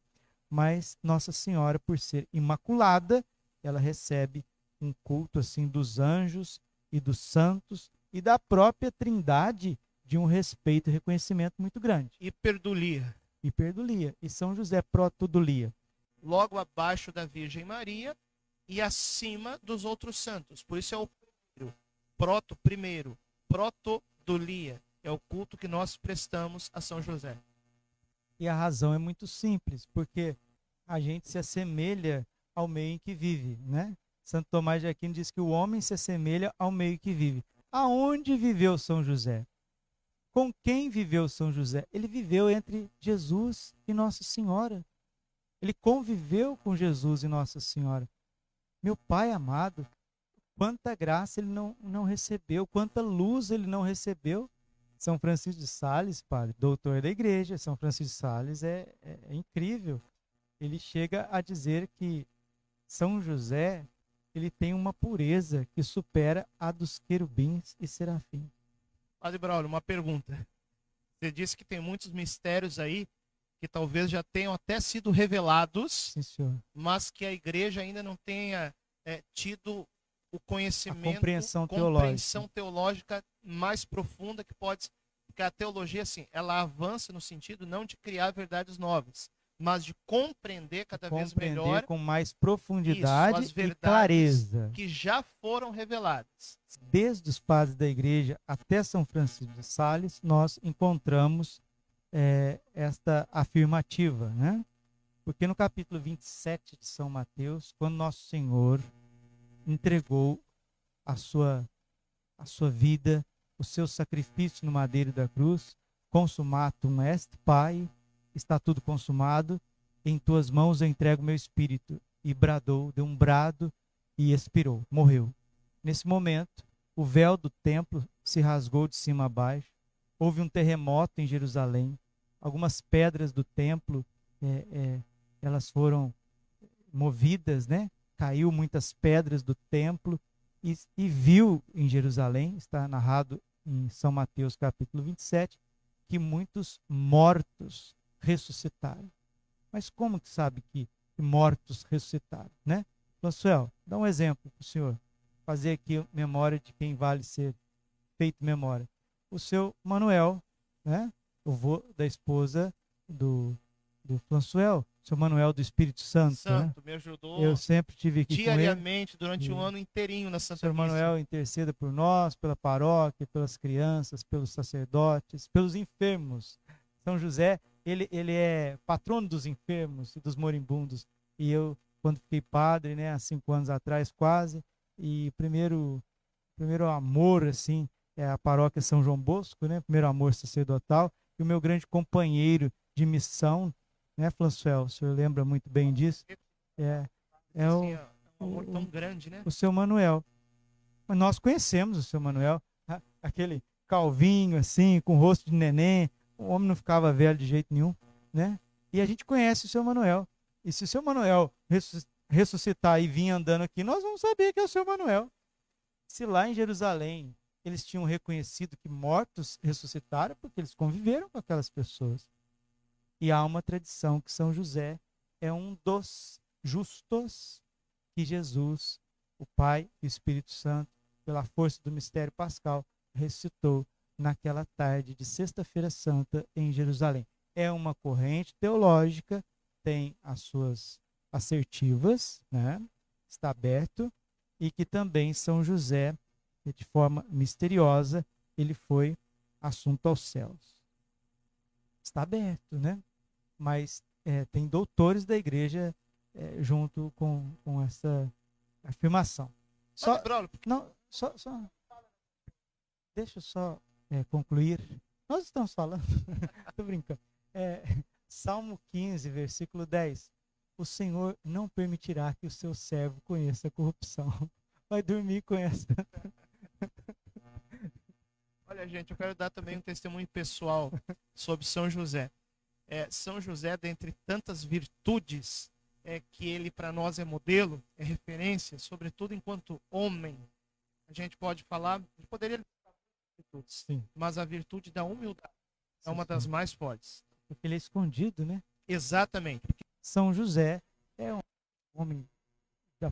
mas Nossa Senhora, por ser imaculada, ela recebe um culto assim dos anjos e dos santos e da própria Trindade de um respeito e reconhecimento muito grande. Hiperdulia. Hiperdulia. E São José protodulia. Logo abaixo da Virgem Maria e acima dos outros santos. Por isso é o primeiro, proto primeiro, protodulia. É o culto que nós prestamos a São José. E a razão é muito simples, porque a gente se assemelha ao meio em que vive, né? Santo Tomás de Aquino diz que o homem se assemelha ao meio que vive. Aonde viveu São José? Com quem viveu São José? Ele viveu entre Jesus e Nossa Senhora. Ele conviveu com Jesus e Nossa Senhora. Meu Pai amado, quanta graça ele não, não recebeu, quanta luz ele não recebeu. São Francisco de Sales, padre, doutor da igreja, São Francisco de Sales é, é, é incrível. Ele chega a dizer que São José ele tem uma pureza que supera a dos querubins e serafins. Padre Braulio, uma pergunta. Você disse que tem muitos mistérios aí que talvez já tenham até sido revelados, Sim, mas que a igreja ainda não tenha é, tido o conhecimento, a compreensão, compreensão teológica. teológica mais profunda que pode, porque a teologia assim, ela avança no sentido não de criar verdades novas, mas de compreender cada compreender vez melhor com mais profundidade isso, e clareza que já foram reveladas. Desde os padres da igreja até São Francisco de Sales, nós encontramos é, esta afirmativa, né? Porque no capítulo 27 de São Mateus, quando nosso Senhor entregou a sua a sua vida, o seu sacrifício no madeiro da cruz, consumatum est, Pai, está tudo consumado, em tuas mãos eu entrego meu espírito. E bradou, deu um brado e expirou, morreu. Nesse momento, o véu do templo se rasgou de cima a baixo, houve um terremoto em Jerusalém, algumas pedras do templo, é, é, elas foram movidas, né? Caiu muitas pedras do templo e, e viu em Jerusalém, está narrado em São Mateus capítulo 27, que muitos mortos ressuscitaram. Mas como que sabe que mortos ressuscitaram, né? Lançuel, dá um exemplo para o senhor, fazer aqui memória de quem vale ser feito memória. O seu Manuel, né? O vô da esposa do, do Françoel, seu Manuel do Espírito Santo. Né? Santo, né? me ajudou. Eu sempre tive aqui diariamente durante o um ano inteirinho na Santa Seu Manuel interceda por nós, pela paróquia, pelas crianças, pelos sacerdotes, pelos enfermos. São José, ele, ele é patrono dos enfermos e dos moribundos. E eu, quando fiquei padre, né, há cinco anos atrás quase, e primeiro, primeiro amor, assim, é a paróquia São João Bosco, né, primeiro amor sacerdotal, e o meu grande companheiro de missão, né, François? O senhor lembra muito bem disso? É, é o, um amor tão grande, né? O seu Manuel. Nós conhecemos o seu Manuel, aquele calvinho assim, com rosto de neném, o homem não ficava velho de jeito nenhum, né? E a gente conhece o seu Manuel. E se o seu Manuel ressuscitar e vir andando aqui, nós vamos saber que é o seu Manuel. Se lá em Jerusalém eles tinham reconhecido que mortos ressuscitaram porque eles conviveram com aquelas pessoas. E há uma tradição que São José é um dos justos que Jesus, o Pai e o Espírito Santo, pela força do mistério pascal, ressuscitou naquela tarde de Sexta-feira Santa em Jerusalém. É uma corrente teológica, tem as suas assertivas, né? está aberto, e que também São José de forma misteriosa, ele foi assunto aos céus. Está aberto, né? Mas é, tem doutores da igreja é, junto com, com essa afirmação. Só, não, só, só deixa eu só é, concluir. Nós estamos falando, estou brincando. É, Salmo 15, versículo 10. O Senhor não permitirá que o seu servo conheça a corrupção. Vai dormir com essa. Gente, eu quero dar também um testemunho pessoal sobre São José. É, São José, dentre tantas virtudes é, que ele para nós é modelo, é referência, sobretudo enquanto homem, a gente pode falar, poderia virtudes, sim, mas a virtude da humildade é uma das mais fortes. Porque ele é escondido, né? Exatamente. São José é um homem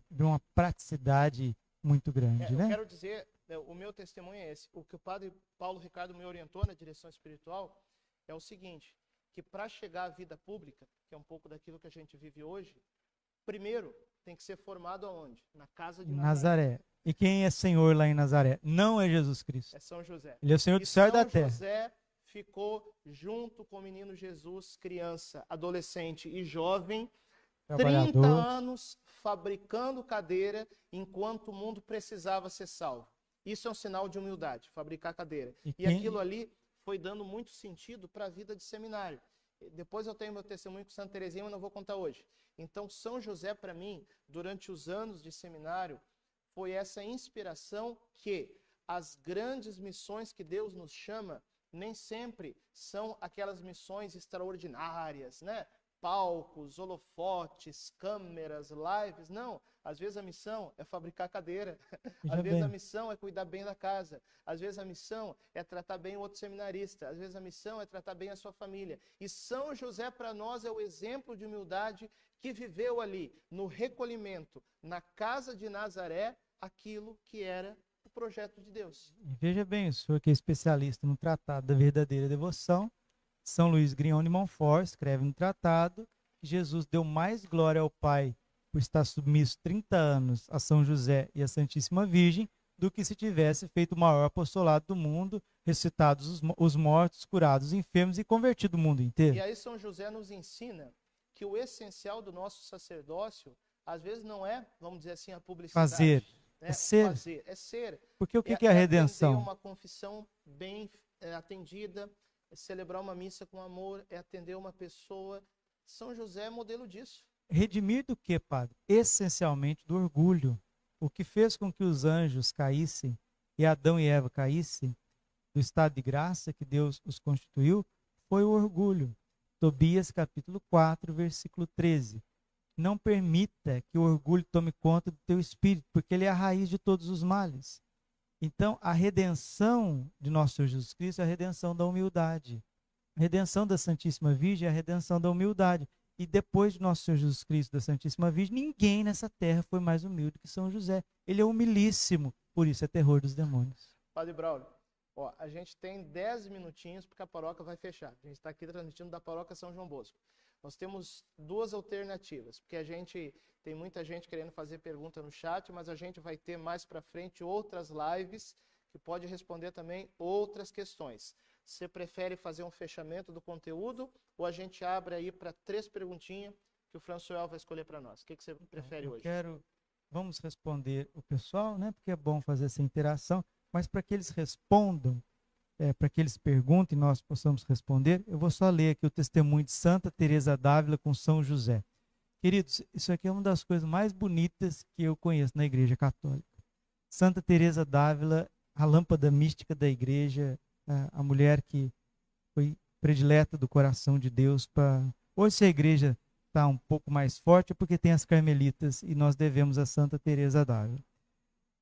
de uma praticidade muito grande, é, né? Eu quero dizer o meu testemunho é esse. O que o padre Paulo Ricardo me orientou na direção espiritual é o seguinte, que para chegar à vida pública, que é um pouco daquilo que a gente vive hoje, primeiro tem que ser formado aonde? Na casa de Nazaré. Nazaré. E quem é Senhor lá em Nazaré? Não é Jesus Cristo. É São José. Ele é o Senhor do céu e da terra. José ficou junto com o menino Jesus, criança, adolescente e jovem, 30 Trabalhador. anos fabricando cadeira enquanto o mundo precisava ser salvo. Isso é um sinal de humildade, fabricar cadeira. E E quem- aquilo ali foi dando muito sentido para a vida de seminário. Depois eu tenho meu testemunho com Santa Teresinha, mas não vou contar hoje. Então, São José, para mim, durante os anos de seminário, foi essa inspiração que as grandes missões que Deus nos chama nem sempre são aquelas missões extraordinárias, né? Palcos, holofotes, câmeras, lives. Não. Às vezes a missão é fabricar cadeira. Às vezes a missão é cuidar bem da casa. Às vezes a missão é tratar bem o outro seminarista. Às vezes a missão é tratar bem a sua família. E São José, para nós, é o exemplo de humildade que viveu ali, no recolhimento, na casa de Nazaré, aquilo que era o projeto de Deus. E veja bem, o senhor que é especialista no Tratado da Verdadeira Devoção, São Luís Grignon de Montfort escreve no tratado que Jesus deu mais glória ao Pai por estar submisso 30 anos a São José e a Santíssima Virgem do que se tivesse feito o maior apostolado do mundo, ressuscitados os, os mortos, curados os enfermos e convertido o mundo inteiro. E aí São José nos ensina que o essencial do nosso sacerdócio, às vezes não é, vamos dizer assim, a publicidade. Fazer. né? é ser. Fazer, é ser. Porque o que, que é a atender redenção? uma confissão bem é, atendida, é celebrar uma missa com amor, é atender uma pessoa. São José é modelo disso. Redimir do que, padre? Essencialmente do orgulho. O que fez com que os anjos caíssem e Adão e Eva caíssem do estado de graça que Deus os constituiu foi o orgulho. Tobias capítulo 4, versículo 13. Não permita que o orgulho tome conta do teu espírito, porque ele é a raiz de todos os males. Então, a redenção de nosso Senhor Jesus Cristo é a redenção da humildade. A redenção da Santíssima Virgem é a redenção da humildade. E depois de nosso Senhor Jesus Cristo da Santíssima Virgem, ninguém nessa terra foi mais humilde que São José. Ele é humilíssimo, por isso é terror dos demônios. Padre Braulio, ó, a gente tem 10 minutinhos porque a paróquia vai fechar. A gente está aqui transmitindo da paróquia São João Bosco. Nós temos duas alternativas, porque a gente tem muita gente querendo fazer pergunta no chat, mas a gente vai ter mais para frente outras lives que pode responder também outras questões. Você prefere fazer um fechamento do conteúdo ou a gente abre aí para três perguntinhas que o François vai escolher para nós? O que, que você prefere Eu hoje? quero, vamos responder o pessoal, né? Porque é bom fazer essa interação, mas para que eles respondam, é, para que eles perguntem e nós possamos responder, eu vou só ler aqui o testemunho de Santa Teresa d'Ávila com São José. Queridos, isso aqui é uma das coisas mais bonitas que eu conheço na Igreja Católica. Santa Teresa d'Ávila, a lâmpada mística da Igreja, a, mulher que foi predileta do coração de Deus para hoje se a Igreja está um pouco mais forte é porque tem as carmelitas e nós devemos a Santa Teresa d'Ávila.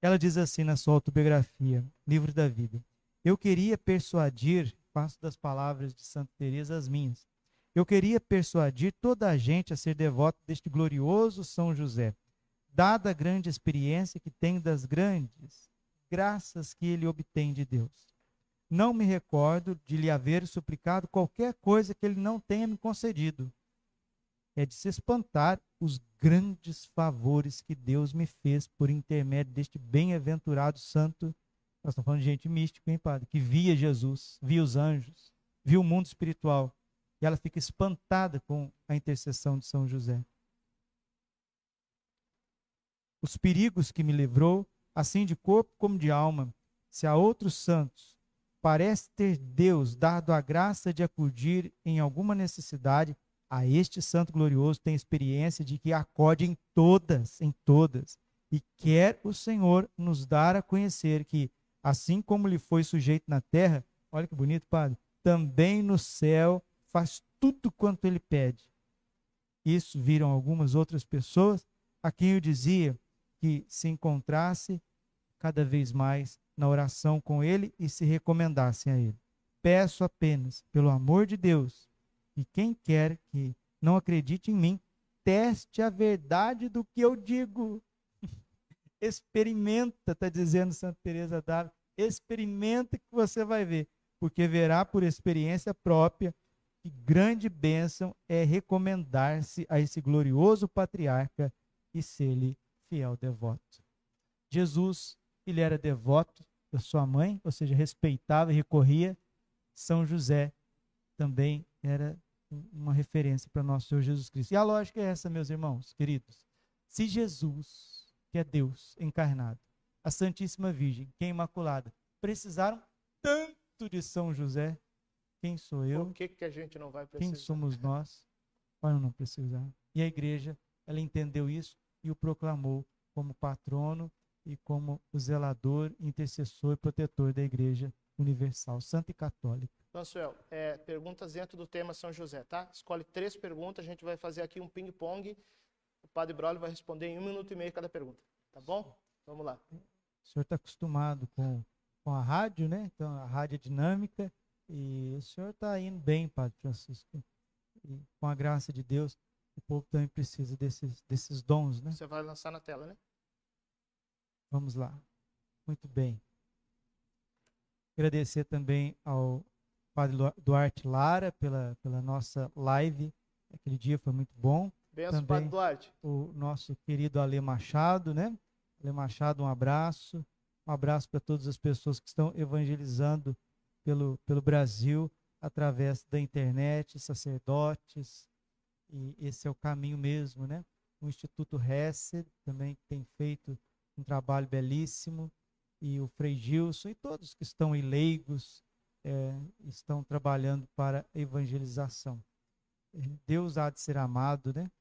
Ela diz assim na sua autobiografia, Livro da Vida: Eu queria persuadir, faço das palavras de Santa Teresa as minhas. Eu queria persuadir toda a gente a ser devota deste glorioso São José, dada a grande experiência que tem das grandes graças que ele obtém de Deus. Não me recordo de lhe haver suplicado qualquer coisa que ele não tenha me concedido é de se espantar os grandes favores que Deus me fez por intermédio deste bem-aventurado santo. Nós estamos falando de gente mística, hein, padre? Que via Jesus, via os anjos, via o mundo espiritual. E ela fica espantada com a intercessão de São José. Os perigos que me livrou, assim de corpo como de alma, se a outros santos parece ter Deus dado a graça de acudir em alguma necessidade, a este santo glorioso tem experiência de que acode em todas, em todas. E quer o Senhor nos dar a conhecer que, assim como lhe foi sujeito na terra, olha que bonito, padre, também no céu faz tudo quanto ele pede. Isso viram algumas outras pessoas a quem eu dizia que se encontrasse cada vez mais na oração com ele e se recomendassem a ele. Peço apenas, pelo amor de Deus, e quem quer que não acredite em mim, teste a verdade do que eu digo. experimenta, está dizendo Santa Teresa d'Ávila, experimenta que você vai ver, porque verá por experiência própria que grande bênção é recomendar-se a esse glorioso patriarca e ser-lhe fiel devoto. Jesus, ele era devoto da sua mãe, ou seja, respeitava e recorria. São José também era uma referência para nosso Senhor Jesus Cristo. E a lógica é essa, meus irmãos, queridos. Se Jesus, que é Deus encarnado, a Santíssima Virgem, que é Imaculada, precisaram tanto de São José, quem sou eu? Por que, que a gente não vai precisar? Quem somos nós para não precisar? E a igreja, ela entendeu isso e o proclamou como patrono e como o zelador, intercessor e protetor da igreja universal, santa e católica. Lansuel, é, perguntas dentro do tema São José, tá? Escolhe três perguntas, a gente vai fazer aqui um ping-pong. O Padre Braulio vai responder em um minuto e meio cada pergunta, tá bom? Vamos lá. O senhor está acostumado com, com a rádio, né? Então, a rádio é dinâmica. E o senhor está indo bem, Padre Francisco. E com a graça de Deus, o povo também precisa desses, desses dons, né? Você vai lançar na tela, né? Vamos lá. Muito bem. Agradecer também ao Padre Duarte Lara pela, pela nossa live. Aquele dia foi muito bom. Benção, Também Padre Duarte. O nosso querido Ale Machado, né? Ale Machado, um abraço. Um abraço para todas as pessoas que estão evangelizando pelo, pelo Brasil através da internet, sacerdotes. E esse é o caminho mesmo, né? O Instituto Hesed também tem feito um trabalho belíssimo. E o Frei Gilson e todos que estão aí leigos, é, estão trabalhando para evangelização. Deus há de ser amado, né?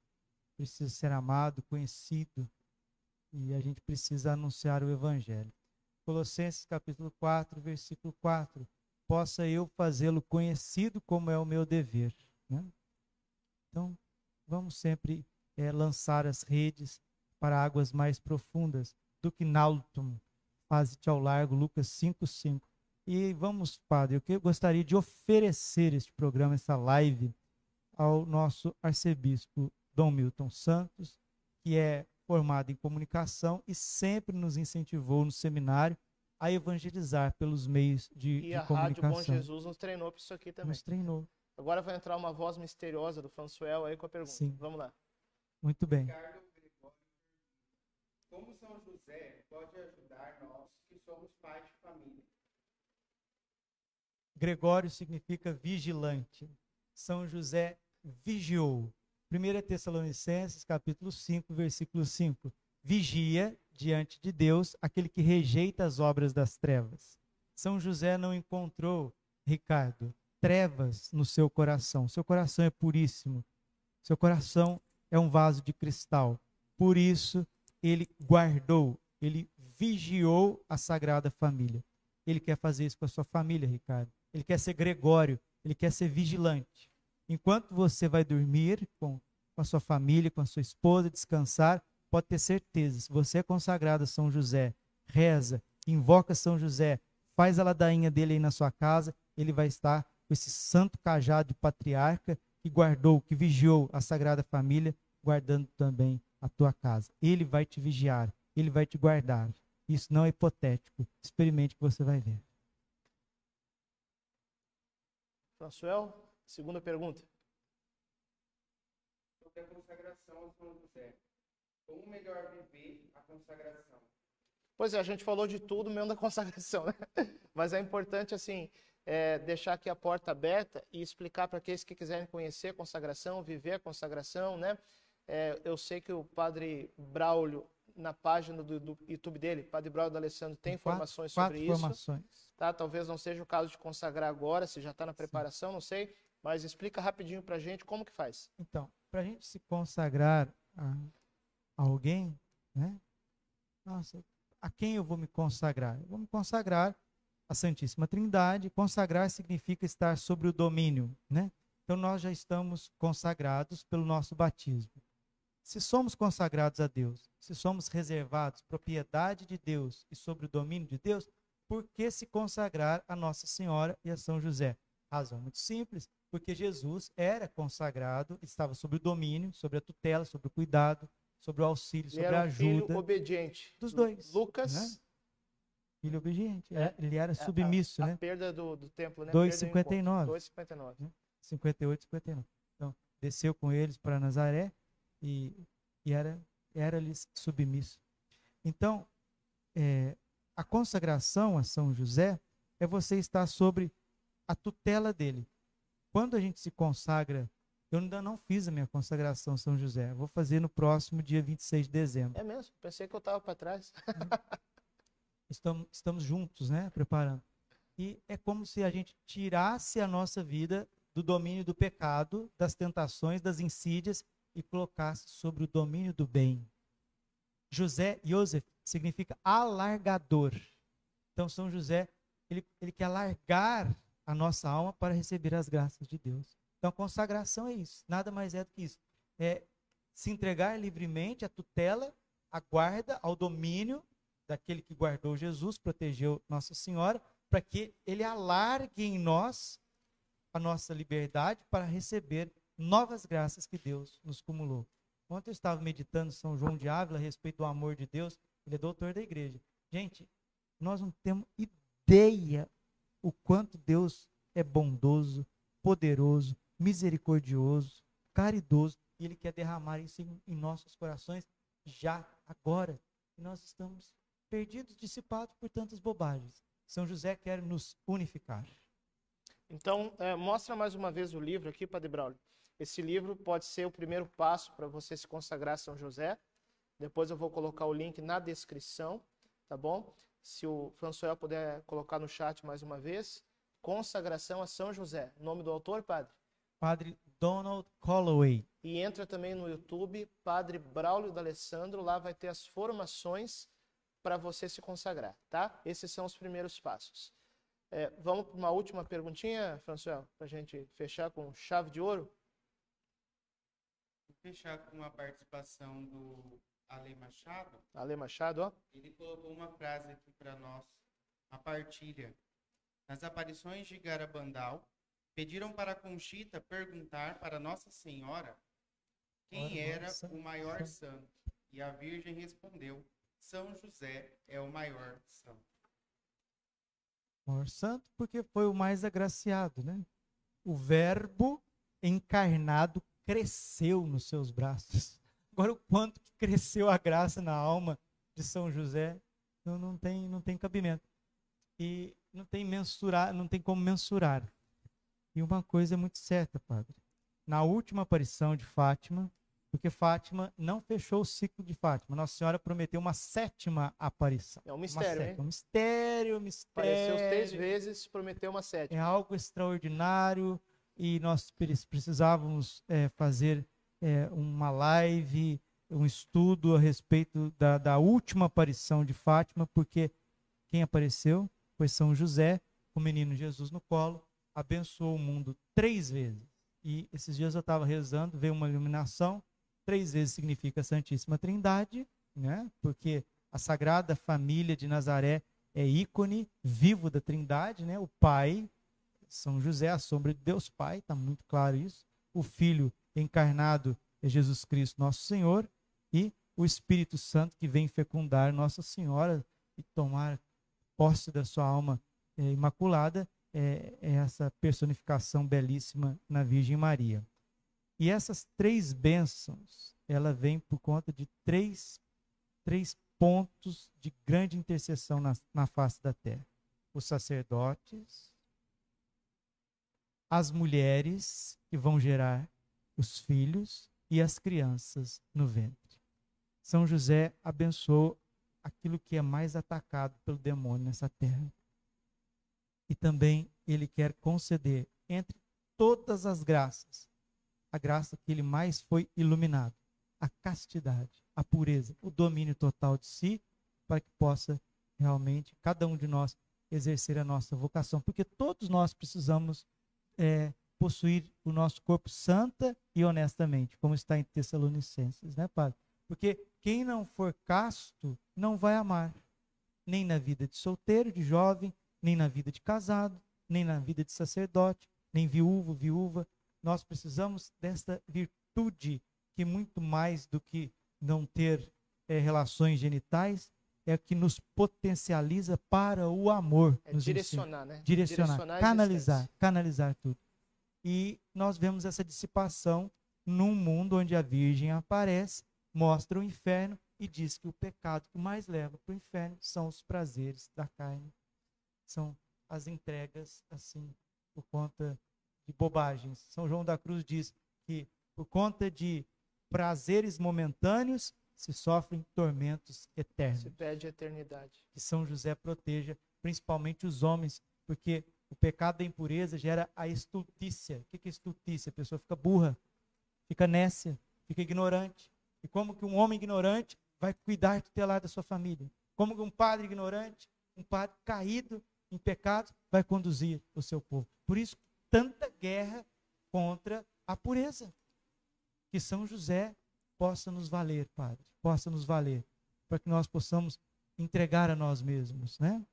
Precisa ser amado, conhecido, e a gente precisa anunciar o evangelho. Colossenses capítulo 4, versículo 4. Possa eu fazê-lo conhecido como é o meu dever. Né? Então, vamos sempre é, lançar as redes para águas mais profundas do que Nautum, faze-te ao largo, Lucas 5, 5. E vamos, Padre, eu gostaria de oferecer este programa, essa live, ao nosso arcebispo Dom Milton Santos, que é formado em comunicação e sempre nos incentivou no seminário a evangelizar pelos meios de, e de a comunicação. Rádio Bom Jesus nos treinou para isso aqui também. Nos treinou. Agora vai entrar uma voz misteriosa do Françoel aí com a pergunta. Sim. Vamos lá. Muito bem. Como São José pode ajudar nós que somos pais de família? Gregório significa vigilante. São José vigiou. 1 Tessalonicenses, capítulo 5, versículo 5. Vigia diante de Deus aquele que rejeita as obras das trevas. São José não encontrou, Ricardo, trevas no seu coração. Seu coração é puríssimo. Seu coração é um vaso de cristal. Por isso, ele guardou, ele vigiou a Sagrada Família. Ele quer fazer isso com a sua família, Ricardo ele quer ser gregório, ele quer ser vigilante. Enquanto você vai dormir com, com a sua família, com a sua esposa, descansar, pode ter certeza, se você é consagrado a São José, reza, invoca São José, faz a ladainha dele aí na sua casa, ele vai estar com esse santo cajado de patriarca que guardou, que vigiou a Sagrada Família, guardando também a tua casa. Ele vai te vigiar, ele vai te guardar. Isso não é hipotético. Experimente que você vai ver. Françoel, segunda pergunta. Sobre a consagração ao São José. Como melhor viver a consagração? Pois é, a gente falou de tudo mesmo da consagração, né? Mas é importante, assim, é, deixar aqui a porta aberta e explicar para aqueles que quiserem conhecer a consagração, viver a consagração, né? É, eu sei que o padre Braulio na página do, do YouTube dele, Padre Braulio Alessandro, tem informações quatro, sobre quatro isso. Informações. Tá? Talvez não seja o caso de consagrar agora, se já está na preparação, Sim. não sei. Mas explica rapidinho para a gente como que faz. Então, para a gente se consagrar a alguém, né? Nossa, a quem eu vou me consagrar? Eu vou me consagrar à Santíssima Trindade. Consagrar significa estar sobre o domínio, né? Então nós já estamos consagrados pelo nosso batismo. Se somos consagrados a Deus, se somos reservados, propriedade de Deus e sobre o domínio de Deus, por que se consagrar a Nossa Senhora e a São José? Razão muito simples, porque Jesus era consagrado, estava sob o domínio, sobre a tutela, sobre o cuidado, sobre o auxílio, Ele sobre era a um filho ajuda obediente. dos dois. Lucas, né? Filho obediente. É. Ele era a- submisso, a, né? a perda do, do templo, né? 2,59. 2,59. 58, 59. Então, desceu com eles para Nazaré e, e era era-lhes submisso. Então, é, a consagração a São José é você estar sobre a tutela dele. Quando a gente se consagra, eu ainda não fiz a minha consagração a São José, vou fazer no próximo dia 26 de dezembro. É mesmo, pensei que eu estava para trás. Estamos, estamos juntos, né, preparando. E é como se a gente tirasse a nossa vida do domínio do pecado, das tentações, das insídias e colocasse sobre o domínio do bem. José, Yosef, significa alargador. Então, São José, ele, ele quer alargar a nossa alma para receber as graças de Deus. Então, consagração é isso, nada mais é do que isso. É se entregar livremente à tutela, à guarda, ao domínio daquele que guardou Jesus, protegeu Nossa Senhora, para que ele alargue em nós a nossa liberdade para receber novas graças que Deus nos cumulou. Ontem eu estava meditando São João de Ávila a respeito do amor de Deus, ele é doutor da igreja. Gente, nós não temos ideia o quanto Deus é bondoso, poderoso, misericordioso, caridoso, e ele quer derramar isso em, em nossos corações já, agora. E nós estamos perdidos, dissipados por tantas bobagens. São José quer nos unificar. Então, é, mostra mais uma vez o livro aqui, Padre Braulio. Esse livro pode ser o primeiro passo para você se consagrar a São José. Depois eu vou colocar o link na descrição, tá bom? Se o François puder colocar no chat mais uma vez. Consagração a São José. Nome do autor, padre? Padre Donald Colloway. E entra também no YouTube, Padre Braulio D'Alessandro. Lá vai ter as formações para você se consagrar, tá? Esses são os primeiros passos. É, vamos para uma última perguntinha, François, para a gente fechar com chave de ouro? Fechar com a participação do Ale Machado. Ale Machado, ó. Ele colocou uma frase aqui para nós, a partilha. Nas aparições de Garabandal, pediram para Conchita perguntar para Nossa Senhora quem Ora, era nossa. o maior santo. E a Virgem respondeu: São José é o maior santo. maior santo porque foi o mais agraciado, né? O verbo encarnado cresceu nos seus braços. Agora o quanto que cresceu a graça na alma de São José, não, não tem não tem cabimento. E não tem mensurar, não tem como mensurar. E uma coisa é muito certa, padre. Na última aparição de Fátima, porque Fátima não fechou o ciclo de Fátima, Nossa Senhora prometeu uma sétima aparição. É um Uma mistério, hein? sétima. Um mistério, mistério. Apareceu seis vezes, prometeu uma É sétima. algo extraordinário e nós pre- precisávamos é, fazer é, uma live, um estudo a respeito da, da última aparição de Fátima, porque quem apareceu foi São José, o menino Jesus no colo, abençoou o mundo três vezes. E esses dias eu estava rezando, veio uma iluminação, três vezes significa Santíssima Trindade, né? porque a Sagrada Família de Nazaré é ícone vivo da Trindade, né? O Pai, São José, a sombra de Deus Pai, está muito claro isso. O Filho encarnado é Jesus Cristo, nosso Senhor, e o Espírito Santo que vem fecundar Nossa Senhora e tomar posse da sua alma é, imaculada, é, é essa personificação belíssima na Virgem Maria. E essas três bênçãos, ela vem por conta de três, três pontos de grande intercessão na, na face da terra. Os sacerdotes, as mulheres que vão gerar os filhos e as crianças no ventre. São José abençoou aquilo que é mais atacado pelo demônio nessa terra. E também ele quer conceder entre todas as graças, a graça que ele mais foi iluminado, a castidade, a pureza, o domínio total de si, para que possa realmente cada um de nós exercer a nossa vocação, porque todos nós precisamos é, possuir o nosso corpo santa e honestamente, como está em Tessalonicenses, né, Padre? Porque quem não for casto não vai amar, nem na vida de solteiro, de jovem, nem na vida de casado, nem na vida de sacerdote, nem viúvo, viúva. Nós precisamos desta virtude que muito mais do que não ter é, relações genitais, é que nos potencializa para o amor. É direcionar, ensina. né? Direcionar, direcionar canalizar, canalizar tudo. E nós vemos essa dissipação num mundo onde a Virgem aparece, mostra o inferno e diz que o pecado que mais leva para o inferno são os prazeres da carne, são as entregas assim por conta de bobagens. São João da Cruz diz que por conta de prazeres momentâneos se sofrem tormentos eternos. Se pede eternidade. Que São José proteja principalmente os homens, porque o pecado da impureza gera a estultícia. O que é estultícia? A pessoa fica burra, fica nécia, fica ignorante. E como que um homem ignorante vai cuidar tutelar da sua família? Como que um padre ignorante, um padre caído em pecado, vai conduzir o seu povo? Por isso, tanta guerra contra a pureza. Que São José possa nos valer, Padre, possa nos valer, para que nós possamos entregar a nós mesmos, né?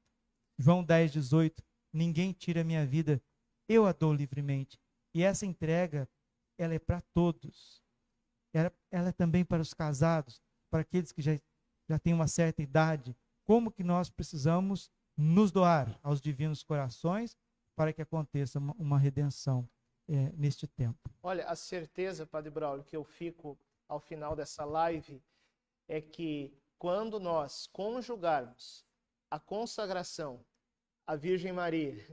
João 10, 18 ninguém tira a minha vida, eu a dou livremente. E essa entrega, ela é para todos. Ela, ela é também para os casados, para aqueles que já, já têm uma certa idade. Como que nós precisamos nos doar aos divinos corações para que aconteça uma, uma redenção é, neste tempo. Olha, a certeza, Padre Braulio, que eu fico ao final dessa live é que quando nós conjugarmos a consagração a Virgem Maria,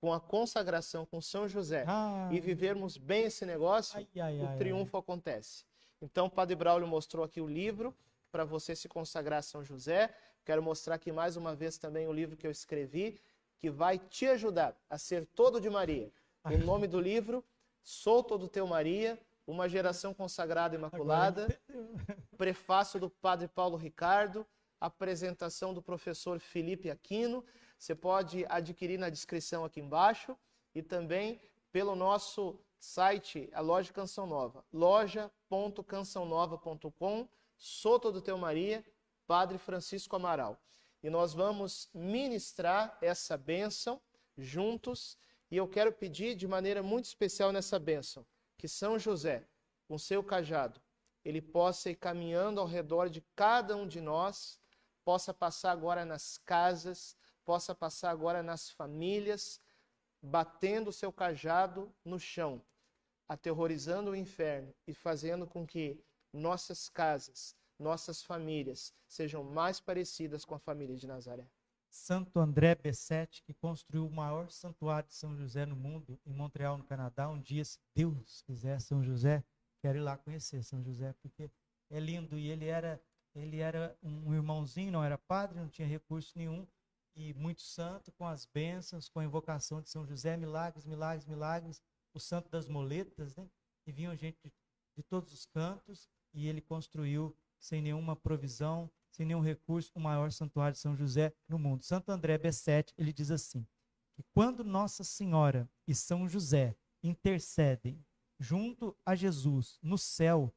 com a consagração com São José ah, e vivermos bem esse negócio, ai, ai, o triunfo ai, acontece. Então, o Padre Braulio mostrou aqui o livro para você se consagrar a São José. Quero mostrar aqui mais uma vez também o livro que eu escrevi, que vai te ajudar a ser todo de Maria. O nome do livro, Sou Todo Teu Maria, uma geração consagrada e imaculada. Prefácio do Padre Paulo Ricardo, apresentação do professor Felipe Aquino você pode adquirir na descrição aqui embaixo e também pelo nosso site, a Loja Canção Nova, loja.cançãonova.com, Soto do Teu Maria, Padre Francisco Amaral. E nós vamos ministrar essa bênção juntos. E eu quero pedir de maneira muito especial nessa bênção que São José, com seu cajado, ele possa ir caminhando ao redor de cada um de nós, possa passar agora nas casas, possa passar agora nas famílias, batendo o seu cajado no chão, aterrorizando o inferno e fazendo com que nossas casas, nossas famílias sejam mais parecidas com a família de Nazaré. Santo André Bessete, que construiu o maior santuário de São José no mundo, em Montreal, no Canadá. Um dia, se Deus quiser, São José, quero ir lá conhecer São José, porque é lindo. E ele era, ele era um irmãozinho, não era padre, não tinha recurso nenhum, e muito santo, com as bênçãos, com a invocação de São José, milagres, milagres, milagres, o santo das moletas, né? E vinham gente de, de todos os cantos, e ele construiu, sem nenhuma provisão, sem nenhum recurso, o maior santuário de São José no mundo. Santo André B7, ele diz assim, que quando Nossa Senhora e São José intercedem junto a Jesus no céu,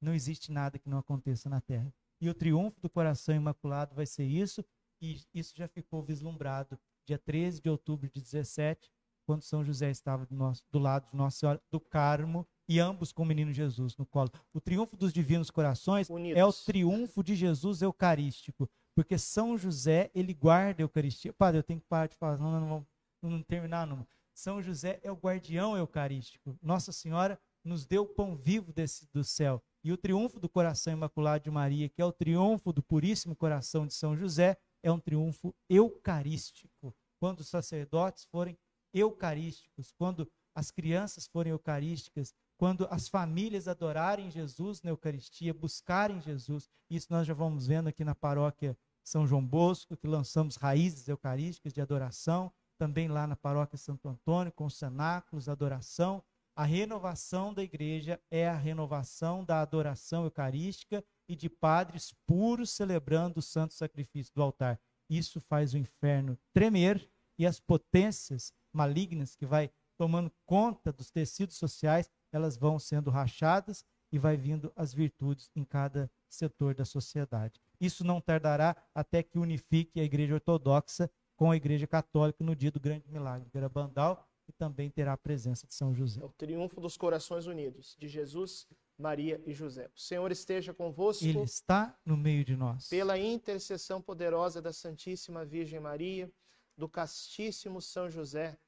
não existe nada que não aconteça na terra. E o triunfo do coração imaculado vai ser isso, e isso já ficou vislumbrado dia 13 de outubro de 17, quando São José estava do, nosso, do lado de Nossa Senhora do Carmo e ambos com o menino Jesus no colo. O triunfo dos divinos corações Unidos. é o triunfo de Jesus eucarístico, porque São José, ele guarda a Eucaristia. Padre, eu tenho que parar de falar, não, não, não, não, não terminar não. São José é o guardião eucarístico. Nossa Senhora nos deu o pão vivo desse, do céu. E o triunfo do coração imaculado de Maria, que é o triunfo do puríssimo coração de São José, é um triunfo eucarístico. Quando os sacerdotes forem eucarísticos, quando as crianças forem eucarísticas, quando as famílias adorarem Jesus na Eucaristia, buscarem Jesus, isso nós já vamos vendo aqui na paróquia São João Bosco, que lançamos raízes eucarísticas de adoração, também lá na paróquia Santo Antônio, com cenáculos, adoração. A renovação da igreja é a renovação da adoração eucarística e de padres puros celebrando o santo sacrifício do altar. Isso faz o inferno tremer e as potências malignas que vai tomando conta dos tecidos sociais, elas vão sendo rachadas e vai vindo as virtudes em cada setor da sociedade. Isso não tardará até que unifique a igreja ortodoxa com a igreja católica no dia do grande milagre de Garabandal e também terá a presença de São José. É o triunfo dos corações unidos, de Jesus Maria e José. O Senhor esteja convosco. Ele está no meio de nós. Pela intercessão poderosa da Santíssima Virgem Maria, do castíssimo São José,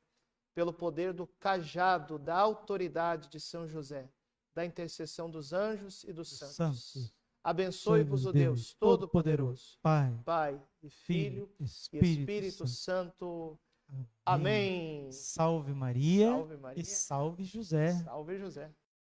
pelo poder do cajado da autoridade de São José, da intercessão dos anjos e dos santos. Santos. Abençoe-vos o Deus Todo-Poderoso, Pai, Pai e Filho Filho, e Espírito, Espírito Santo. Santo. Amém. Salve Maria Salve Maria. e salve José. Salve José.